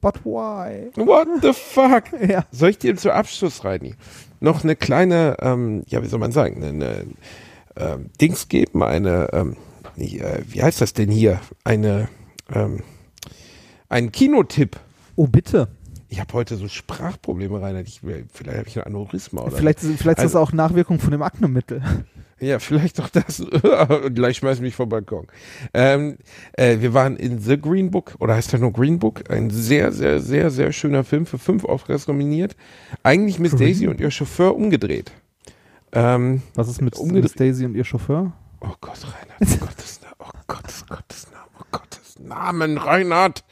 but why? What the fuck? Ja, Soll ich dir zur Abschluss, Reini, noch eine kleine, ähm, ja, wie soll man sagen, eine, ähm, Dings geben, eine, ähm, nee, äh, wie heißt das denn hier? Eine, ähm, ein Kinotipp. oh bitte. Ich habe heute so Sprachprobleme, Reinhard. Ich, vielleicht habe ich ein Aneurysma oder Vielleicht, vielleicht ist Also- das auch Nachwirkung von dem Aknemittel. Ja, vielleicht doch das. Gleich schmeiß mich vom Balkon. Ähm, äh, wir waren in The Green Book, oder heißt der nur Green Book? Ein sehr, sehr, sehr, sehr schöner Film, für fünf Oscars nominiert. Eigentlich Miss Daisy und ihr Chauffeur umgedreht. Ähm, Was ist mit Umgedreht- Miss Daisy und ihr Chauffeur? oh Gott, Reinhard, oh Gottes Namen, oh Gottes, Gottes Namen, oh Gottes Namen, Reinhard.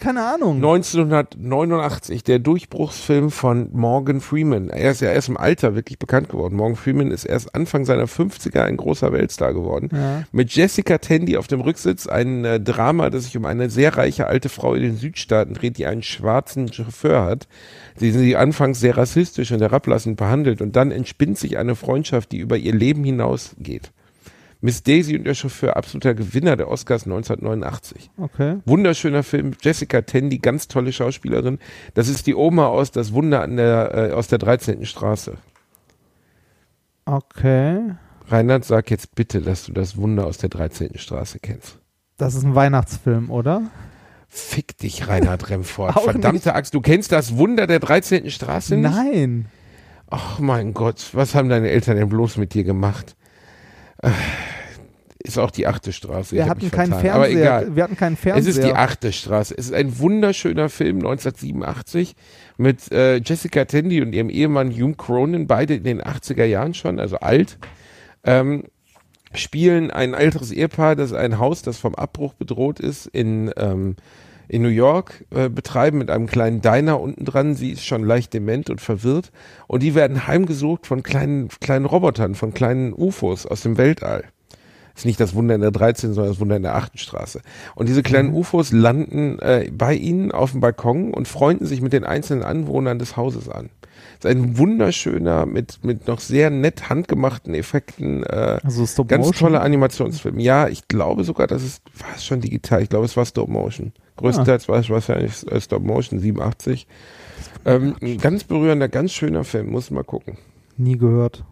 Keine Ahnung. 1989, der Durchbruchsfilm von Morgan Freeman. Er ist ja erst im Alter wirklich bekannt geworden. Morgan Freeman ist erst Anfang seiner 50er ein großer Weltstar geworden. Ja. Mit Jessica Tandy auf dem Rücksitz ein äh, Drama, das sich um eine sehr reiche alte Frau in den Südstaaten dreht, die einen schwarzen Chauffeur hat. Sie sind sie anfangs sehr rassistisch und herablassend behandelt und dann entspinnt sich eine Freundschaft, die über ihr Leben hinausgeht. Miss Daisy und ihr Chauffeur, absoluter Gewinner der Oscars 1989. Okay. Wunderschöner Film. Jessica Tandy, ganz tolle Schauspielerin. Das ist die Oma aus Das Wunder an der, äh, aus der 13. Straße. Okay. Reinhard, sag jetzt bitte, dass du das Wunder aus der 13. Straße kennst. Das ist ein Weihnachtsfilm, oder? Fick dich, Reinhard Remford. Verdammte Axt, du kennst das Wunder der 13. Straße nicht? Nein. Ach mein Gott, was haben deine Eltern denn bloß mit dir gemacht? Äh, Ist auch die achte Straße. Wir hatten keinen vertan. Aber egal. Fernseher. Wir hatten keinen Es Fernseher. ist die achte Straße. Es ist ein wunderschöner Film, 1987, mit äh, Jessica Tandy und ihrem Ehemann Hume Cronin, beide in den 80er Jahren schon, also alt, ähm, spielen ein älteres Ehepaar, das ein Haus, das vom Abbruch bedroht ist, in, ähm, in New York äh, betreiben mit einem kleinen Diner unten dran. Sie ist schon leicht dement und verwirrt. Und die werden heimgesucht von kleinen, kleinen Robotern, von kleinen UFOs aus dem Weltall. Ist nicht das Wunder in der 13, sondern das Wunder in der 8. Straße. Und diese kleinen UFOs landen äh, bei ihnen auf dem Balkon und freunden sich mit den einzelnen Anwohnern des Hauses an. Ist ein wunderschöner, mit, mit noch sehr nett handgemachten Effekten, äh, also Stop ganz Motion. toller Animationsfilm. Ja, ich glaube sogar, dass es war es schon digital. Ich glaube, es war Stop Motion. Größtenteils war es wahrscheinlich äh, Stop Motion 87. Ähm, ein ganz berührender, ganz schöner Film. Muss mal gucken. Nie gehört.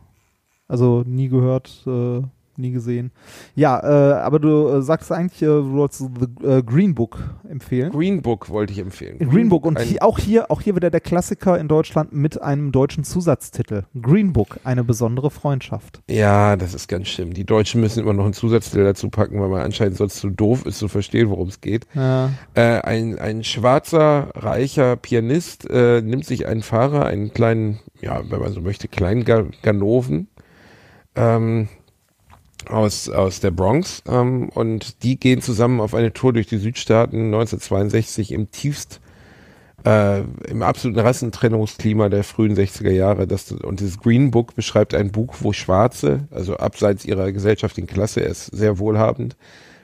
Also nie gehört, äh, nie gesehen. Ja, äh, aber du äh, sagst eigentlich, äh, du wolltest The äh, Green Book empfehlen. Green Book wollte ich empfehlen. Green Book und hier, auch hier, auch hier wieder der Klassiker in Deutschland mit einem deutschen Zusatztitel. Green Book, eine besondere Freundschaft. Ja, das ist ganz schlimm. Die Deutschen müssen immer noch einen Zusatzteil dazu packen, weil man anscheinend sonst zu doof ist zu verstehen, worum es geht. Ja. Äh, ein, ein schwarzer, reicher Pianist äh, nimmt sich einen Fahrer, einen kleinen, ja, wenn man so möchte, kleinen Ga Ganoven ähm, aus, aus der Bronx ähm, und die gehen zusammen auf eine Tour durch die Südstaaten 1962 im tiefst äh, im absoluten Rassentrennungsklima der frühen 60er Jahre. Das, und dieses Green Book beschreibt ein Buch, wo Schwarze, also abseits ihrer gesellschaftlichen Klasse, er ist sehr wohlhabend,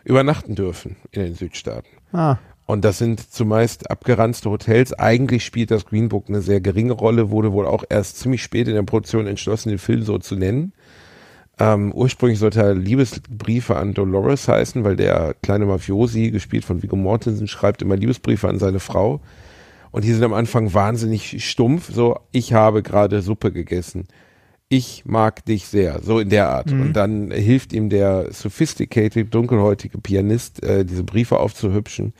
übernachten dürfen in den Südstaaten. Ah, Und das sind zumeist abgeranzte Hotels. Eigentlich spielt das Green Book eine sehr geringe Rolle, wurde wohl auch erst ziemlich spät in der Produktion entschlossen, den Film so zu nennen. Ähm, ursprünglich sollte er Liebesbriefe an Dolores heißen, weil der kleine Mafiosi, gespielt von Viggo Mortensen, schreibt immer Liebesbriefe an seine Frau. Und die sind am Anfang wahnsinnig stumpf. So, ich habe gerade Suppe gegessen. Ich mag dich sehr. So in der Art. Mhm. Und dann hilft ihm der sophisticated, dunkelhäutige Pianist, äh, diese Briefe aufzuhübschen.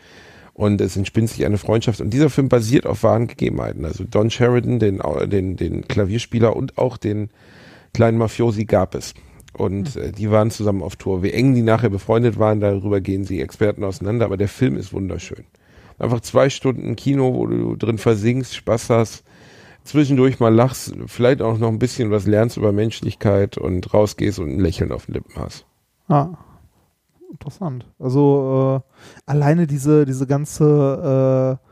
Und es entspinnt sich eine Freundschaft. Und dieser Film basiert auf wahren Gegebenheiten. Also Don Sheridan, den, den, den Klavierspieler und auch den kleinen Mafiosi gab es. Und äh, die waren zusammen auf Tour. Wie eng die nachher befreundet waren, darüber gehen sie Experten auseinander. Aber der Film ist wunderschön. Einfach zwei Stunden Kino, wo du drin versinkst, Spaß hast, zwischendurch mal lachst, vielleicht auch noch ein bisschen was lernst über Menschlichkeit und rausgehst und ein Lächeln auf den Lippen hast. Ah, interessant. Also äh, alleine diese, diese ganze, äh,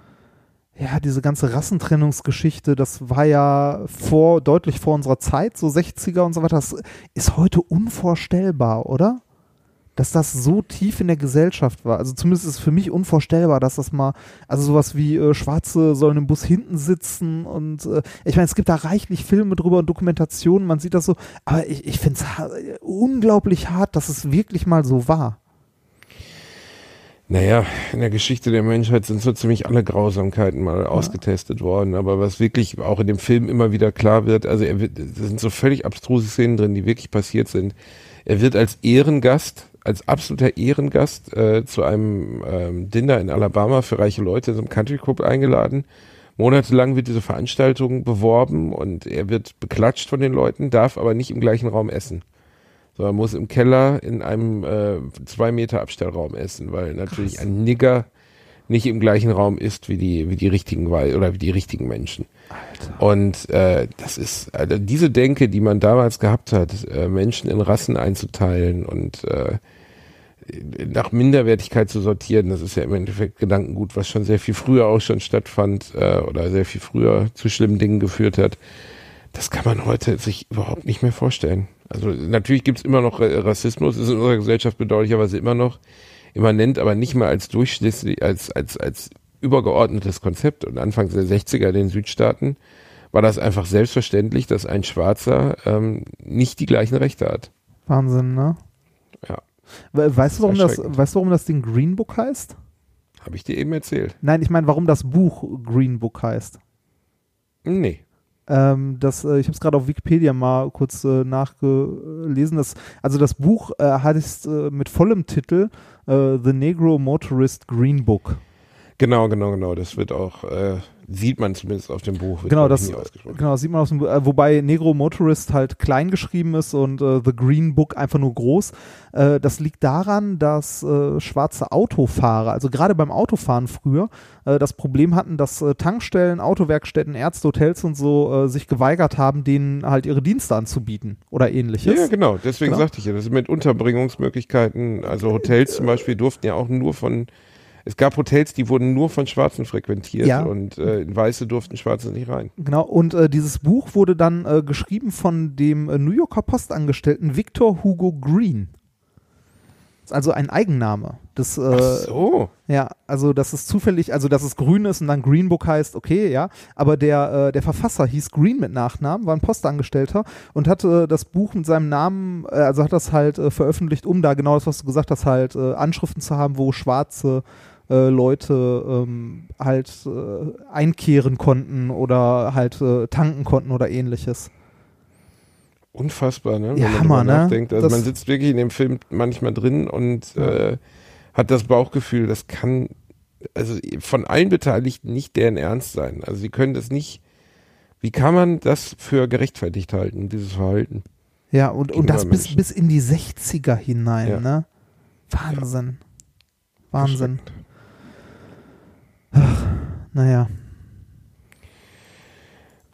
ja, diese ganze Rassentrennungsgeschichte, das war ja vor, deutlich vor unserer Zeit, so 60er und so weiter. Das ist heute unvorstellbar, oder? dass das so tief in der Gesellschaft war. Also zumindest ist es für mich unvorstellbar, dass das mal, also sowas wie äh, Schwarze sollen im Bus hinten sitzen und äh, ich meine, es gibt da reichlich Filme drüber und Dokumentationen, man sieht das so, aber ich, ich finde es ha unglaublich hart, dass es wirklich mal so war. Naja, in der Geschichte der Menschheit sind so ziemlich alle Grausamkeiten mal ja. ausgetestet worden. Aber was wirklich auch in dem Film immer wieder klar wird, also er wird, es sind so völlig abstruse Szenen drin, die wirklich passiert sind. Er wird als Ehrengast als absoluter Ehrengast äh, zu einem ähm, Dinner in Alabama für reiche Leute in so einem Country Club eingeladen. Monatelang wird diese Veranstaltung beworben und er wird beklatscht von den Leuten, darf aber nicht im gleichen Raum essen. So, er muss im Keller in einem äh, zwei Meter Abstellraum essen, weil natürlich Krass. ein Nigger nicht im gleichen Raum ist wie die wie die richtigen oder wie die richtigen Menschen. Alter. Und äh, das ist also diese Denke, die man damals gehabt hat, äh, Menschen in Rassen einzuteilen und äh, nach Minderwertigkeit zu sortieren, das ist ja im Endeffekt Gedankengut, was schon sehr viel früher auch schon stattfand äh, oder sehr viel früher zu schlimmen Dingen geführt hat. Das kann man heute sich überhaupt nicht mehr vorstellen. Also natürlich gibt es immer noch Rassismus, ist in unserer Gesellschaft bedauerlicherweise immer noch immanent, aber nicht mal als durchschnittlich, als, als, als übergeordnetes Konzept. Und Anfang der 60er in den Südstaaten war das einfach selbstverständlich, dass ein Schwarzer ähm, nicht die gleichen Rechte hat. Wahnsinn, ne? Ja. Weißt du, warum das, weißt du, warum das Ding Green Book heißt? Habe ich dir eben erzählt. Nein, ich meine, warum das Buch Green Book heißt. Nee. Ähm, das, äh, ich habe es gerade auf Wikipedia mal kurz äh, nachgelesen. Das, also das Buch äh, heißt äh, mit vollem Titel äh, The Negro Motorist Green Book. Genau, genau, genau. Das wird auch, äh, sieht man zumindest auf dem Buch. Genau, das, genau, das sieht man auf dem Buch. Äh, wobei Negro Motorist halt klein geschrieben ist und äh, The Green Book einfach nur groß. Äh, das liegt daran, dass äh, schwarze Autofahrer, also gerade beim Autofahren früher, äh, das Problem hatten, dass äh, Tankstellen, Autowerkstätten, Ärzte, Hotels und so sich geweigert haben, denen halt ihre Dienste anzubieten oder ähnliches. Ja, genau. Deswegen genau. sagte ich ja, das ist mit Unterbringungsmöglichkeiten, also Hotels zum Beispiel durften ja auch nur von es gab Hotels, die wurden nur von Schwarzen frequentiert ja. und äh, Weiße durften Schwarze nicht rein. Genau, und äh, dieses Buch wurde dann äh, geschrieben von dem äh, New Yorker Postangestellten Victor Hugo Green. Also ein Eigenname. Das, äh, Ach so. Ja, also dass es zufällig, also dass es grün ist und dann Green Book heißt, okay, ja. Aber der, äh, der Verfasser hieß Green mit Nachnamen, war ein Postangestellter und hatte das Buch mit seinem Namen, also hat das halt veröffentlicht, um da genau das, was du gesagt hast, halt Anschriften zu haben, wo schwarze äh, Leute ähm, halt äh, einkehren konnten oder halt äh, tanken konnten oder ähnliches. Unfassbar, ne? Wenn ja, man Hammer, ne? nachdenkt. Also das man sitzt wirklich in dem Film manchmal drin und äh, hat das Bauchgefühl, das kann also von allen Beteiligten nicht deren Ernst sein. Also sie können das nicht. Wie kann man das für gerechtfertigt halten, dieses Verhalten? Ja, und, und das bis, bis in die 60er hinein, ja. ne? Wahnsinn. Ja. Wahnsinn. Geschickt. Ach, naja.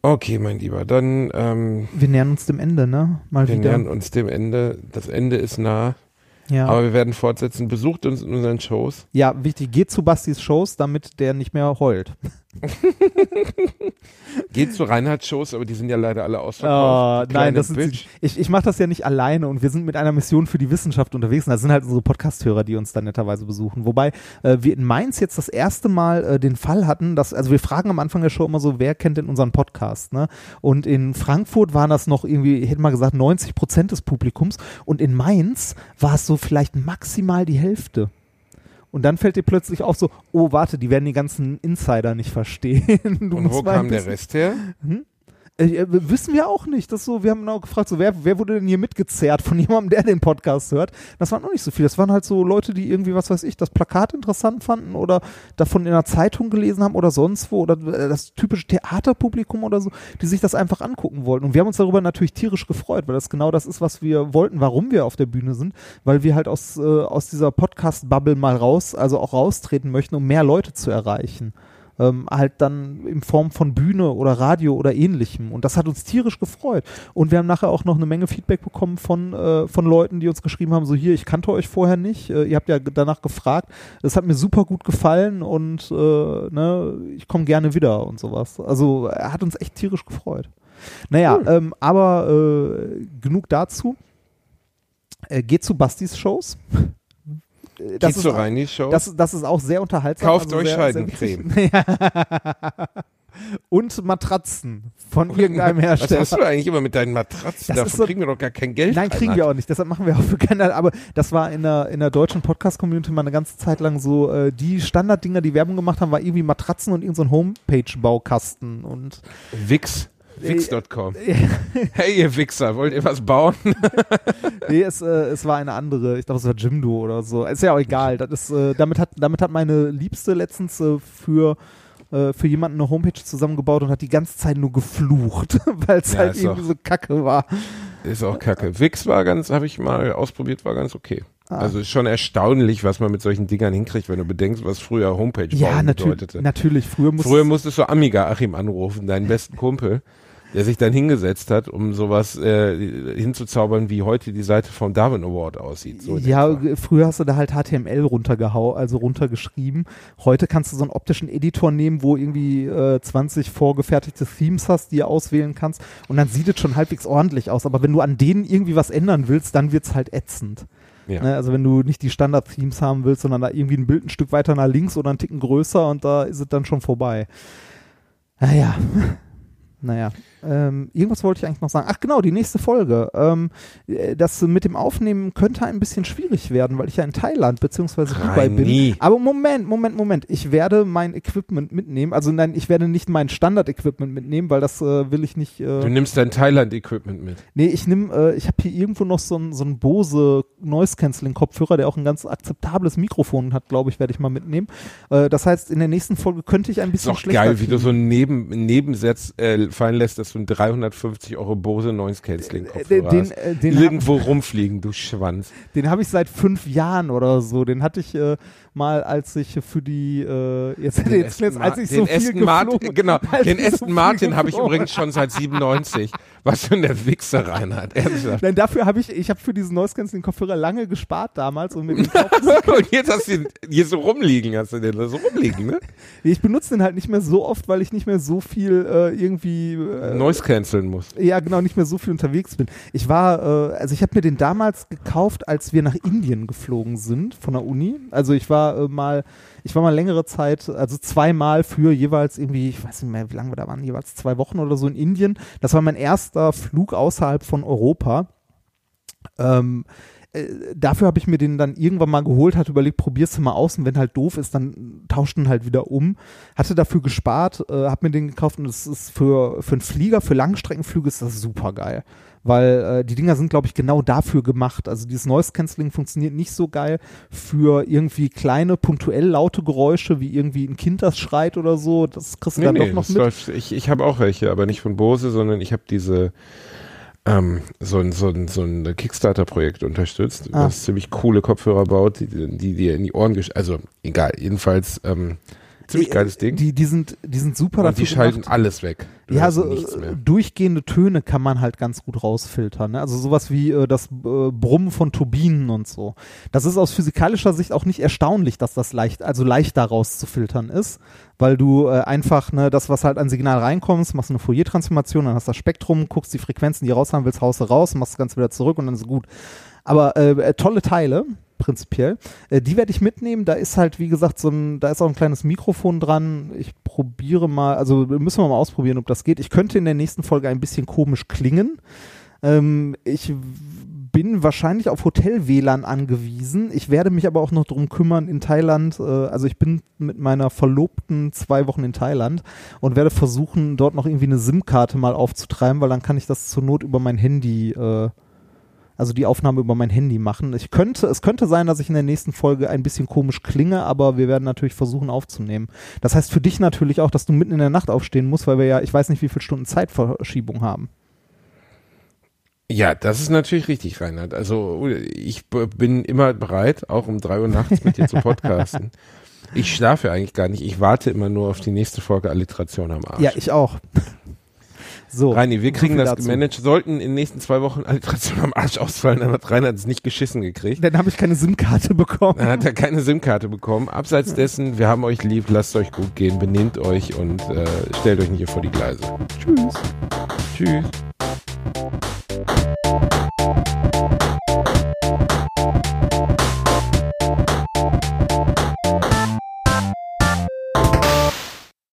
Okay, mein Lieber, dann. Ähm, wir nähern uns dem Ende, ne? Mal wir wieder. nähern uns dem Ende. Das Ende ist nah. Ja. Aber wir werden fortsetzen. Besucht uns in unseren Shows. Ja, wichtig, geht zu Bastis Shows, damit der nicht mehr heult. Geht zu Reinhardt-Shows, aber die sind ja leider alle Oh, ausverkauft. Du nein, das sind ich, ich mache das ja nicht alleine und wir sind mit einer Mission für die Wissenschaft unterwegs und das sind halt unsere Podcast-Hörer, die uns dann netterweise besuchen. Wobei äh, wir in Mainz jetzt das erste Mal äh, den Fall hatten, dass, also wir fragen am Anfang der Show immer so, wer kennt denn unseren Podcast, ne? Und in Frankfurt waren das noch irgendwie, ich hätte mal gesagt, 90 Prozent des Publikums und in Mainz war es so vielleicht maximal die Hälfte. Und dann fällt dir plötzlich auf so, oh warte, die werden die ganzen Insider nicht verstehen. Du Und wo kam der Rest her? äh, äh, wissen wir auch nicht. Das so, wir haben auch gefragt, so, wer, wer wurde denn hier mitgezerrt von jemandem, der den Podcast hört? Das waren auch nicht so viele. Das waren halt so Leute, die irgendwie, was weiß ich, das Plakat interessant fanden oder davon in einer Zeitung gelesen haben oder sonst wo oder äh, das typische Theaterpublikum oder so, die sich das einfach angucken wollten. Und wir haben uns darüber natürlich tierisch gefreut, weil das genau das ist, was wir wollten, warum wir auf der Bühne sind, weil wir halt aus, äh, aus dieser Podcast-Bubble mal raus, also auch raustreten möchten, um mehr Leute zu erreichen ähm, halt dann in Form von Bühne oder Radio oder ähnlichem. Und das hat uns tierisch gefreut. Und wir haben nachher auch noch eine Menge Feedback bekommen von, äh, von Leuten, die uns geschrieben haben, so hier, ich kannte euch vorher nicht, äh, ihr habt ja danach gefragt, das hat mir super gut gefallen und äh, ne, ich komme gerne wieder und sowas. Also er hat uns echt tierisch gefreut. Naja, ähm, aber äh, genug dazu. Äh, geht zu Bastis Shows. Geht ist rein, die Show. das, das ist auch sehr unterhaltsam. Kauft also euch sehr, Scheidencreme. Sehr Und Matratzen von irgendeinem Was Hersteller. hast du eigentlich immer mit deinen Matratzen? Das Davon so- kriegen wir doch gar kein Geld. Nein, kriegen wir auch nicht. Deshalb machen wir auch für keine. Aber das war in der, in der deutschen Podcast-Community mal eine ganze Zeit lang so, äh, die Standarddinger, die Werbung gemacht haben, war irgendwie Matratzen und irgendein so Homepage-Baukasten. Und Wix. Wix.com. hey, ihr Wichser, wollt ihr was bauen? nee, es, äh, es war eine andere. Ich glaube, es war Jimdo oder so. Ist ja auch egal. Das ist, äh, damit, hat, damit hat meine Liebste letztens äh, für äh, für jemanden eine Homepage zusammengebaut und hat die ganze Zeit nur geflucht, weil es Ja, halt irgendwie so kacke war. Ist auch kacke. Wix war ganz, habe ich mal ausprobiert, war ganz okay. Ah. Also ist schon erstaunlich, was man mit solchen Dingern hinkriegt, wenn du bedenkst, was früher Homepage Ja, bauen natürlich. bedeutete. Natürlich, früher musste Früher musstest du Amiga Achim anrufen, deinen besten Kumpel, der sich dann hingesetzt hat, um sowas äh, hinzuzaubern, wie heute die Seite vom Darwin Award aussieht. So ja, früher hast du da halt HTML runtergehau, also runtergeschrieben. Heute kannst du so einen optischen Editor nehmen, wo irgendwie äh, 20 vorgefertigte Themes hast, die du auswählen kannst. Und dann sieht es schon halbwegs ordentlich aus. Aber wenn du an denen irgendwie was ändern willst, dann wird's halt ätzend. ja. Ne? Also wenn du nicht die Standard-Themes haben willst, sondern da irgendwie ein Bild ein Stück weiter nach links oder einen Ticken größer und da ist es dann schon vorbei. Naja. Naja, ähm, irgendwas wollte ich eigentlich noch sagen. Ach genau, die nächste Folge. Ähm, äh, das mit dem Aufnehmen könnte ein bisschen schwierig werden, weil ich ja in Thailand beziehungsweise Dubai bin. Aber Moment, Moment, Moment. Ich werde mein Equipment mitnehmen. Also nein, ich werde nicht mein Standard-Equipment mitnehmen, weil das äh, will ich nicht. Äh, Du nimmst dein Thailand-Equipment mit. Nee, ich nehme, äh, ich habe hier irgendwo noch so ein, so ein Bose Noise Cancelling Kopfhörer, der auch ein ganz akzeptables Mikrofon hat, glaube ich, werde ich mal mitnehmen. Äh, das heißt, in der nächsten Folge könnte ich ein Ist bisschen auch schlechter geil, wie du so einen Neben Nebensatz äh, fallen lässt, dass du einen 350 Euro Bose Noise Cancelling Kopfhörer den, hast. äh, den, Irgendwo rumfliegen, du Schwanz. den habe ich seit fünf Jahren oder so. Den hatte ich äh, mal, als ich für die äh, jetzt, jetzt, Aston jetzt als ich so den viel Aston Martin, genau, den so Aston viel Martin habe ich übrigens schon seit 97. Was für eine Wichser Reinhard, ernsthaft. Nein, dafür habe ich, ich habe für diesen Noise Cancelling Kopfhörer lange gespart damals und dem Und jetzt hast du ihn hier so rumliegen, hast du den da so rumliegen, ne? ich benutze den halt nicht mehr so oft, weil ich nicht mehr so viel äh, irgendwie äh, Noise canceln muss. ja genau nicht mehr so viel unterwegs bin. Ich war, äh, also ich habe mir den damals gekauft, als wir nach Indien geflogen sind von der Uni. Also ich war äh, mal, ich war mal längere Zeit, also zweimal für jeweils irgendwie, ich weiß nicht mehr, wie lange wir da waren, jeweils zwei Wochen oder so in Indien. Das war mein erster Flug außerhalb von Europa. Ähm, äh, dafür habe ich mir den dann irgendwann mal geholt, hatte überlegt, probierst du mal aus und wenn halt doof ist, dann tauscht ihn halt wieder um. Hatte dafür gespart, äh, habe mir den gekauft und das ist für, für einen Flieger, für Langstreckenflüge ist das super geil. Weil äh, die Dinger sind, glaube ich, genau dafür gemacht. Also dieses Noise Cancelling funktioniert nicht so geil für irgendwie kleine, punktuell laute Geräusche, wie irgendwie ein Kind, das schreit oder so. Das kriegst du dann doch noch mit. läuft, ich ich habe auch welche, aber nicht von Bose, sondern ich habe diese ähm, so ein, so ein, so ein Kickstarter-Projekt unterstützt, Ah. das ziemlich coole Kopfhörer baut, die, die dir in die Ohren gesch also egal, jedenfalls ähm, Ziemlich geiles Ding. Die, die, sind, die sind super Und die schalten gemacht. alles weg. Du Ja, hörst so nichts mehr. äh, durchgehende Töne kann man halt ganz gut rausfiltern. Ne? Also sowas wie äh, das äh, Brummen von Turbinen und so. Das ist aus physikalischer Sicht auch nicht erstaunlich, dass das leicht, also leicht da rauszufiltern ist, weil du äh, einfach ne, das, was halt an Signal reinkommst, machst eine Fourier-Transformation, dann hast du das Spektrum, guckst die Frequenzen, die raus haben willst, haust du raus, machst das Ganze wieder zurück und dann ist gut. Aber äh, äh, tolle Teile, prinzipiell. Äh, die werde ich mitnehmen. Da ist halt, wie gesagt, so ein, da ist auch ein kleines Mikrofon dran. Ich probiere mal, also müssen wir mal ausprobieren, ob das geht. Ich könnte in der nächsten Folge ein bisschen komisch klingen. Ähm, ich bin wahrscheinlich auf Hotel-WLAN angewiesen. Ich werde mich aber auch noch drum kümmern in Thailand. Äh, also ich bin mit meiner Verlobten zwei Wochen in Thailand und werde versuchen, dort noch irgendwie eine SIM-Karte mal aufzutreiben, weil dann kann ich das zur Not über mein Handy äh, also die Aufnahme über mein Handy machen. Ich könnte, es könnte sein, dass ich in der nächsten Folge ein bisschen komisch klinge, aber wir werden natürlich versuchen aufzunehmen. Das heißt für dich natürlich auch, dass du mitten in der Nacht aufstehen musst, weil wir ja, ich weiß nicht, wie viele Stunden Zeitverschiebung haben. Ja, das ist natürlich richtig, Reinhard. Also ich bin immer bereit, auch um drei Uhr nachts mit dir zu podcasten. Ich schlafe eigentlich gar nicht. Ich warte immer nur auf die nächste Folge Alliteration am Arsch. Ja, ich auch. So. Reini, wir kriegen das dazu. gemanagt. Sollten in den nächsten zwei Wochen Alliteration am Arsch ausfallen, dann hat Reinhard es nicht geschissen gekriegt. Dann habe ich keine SIM-Karte bekommen. Dann hat er keine SIM-Karte bekommen. Abseits dessen, wir haben euch lieb, lasst euch gut gehen, benehmt euch und äh, stellt euch nicht hier vor die Gleise. Tschüss. Tschüss.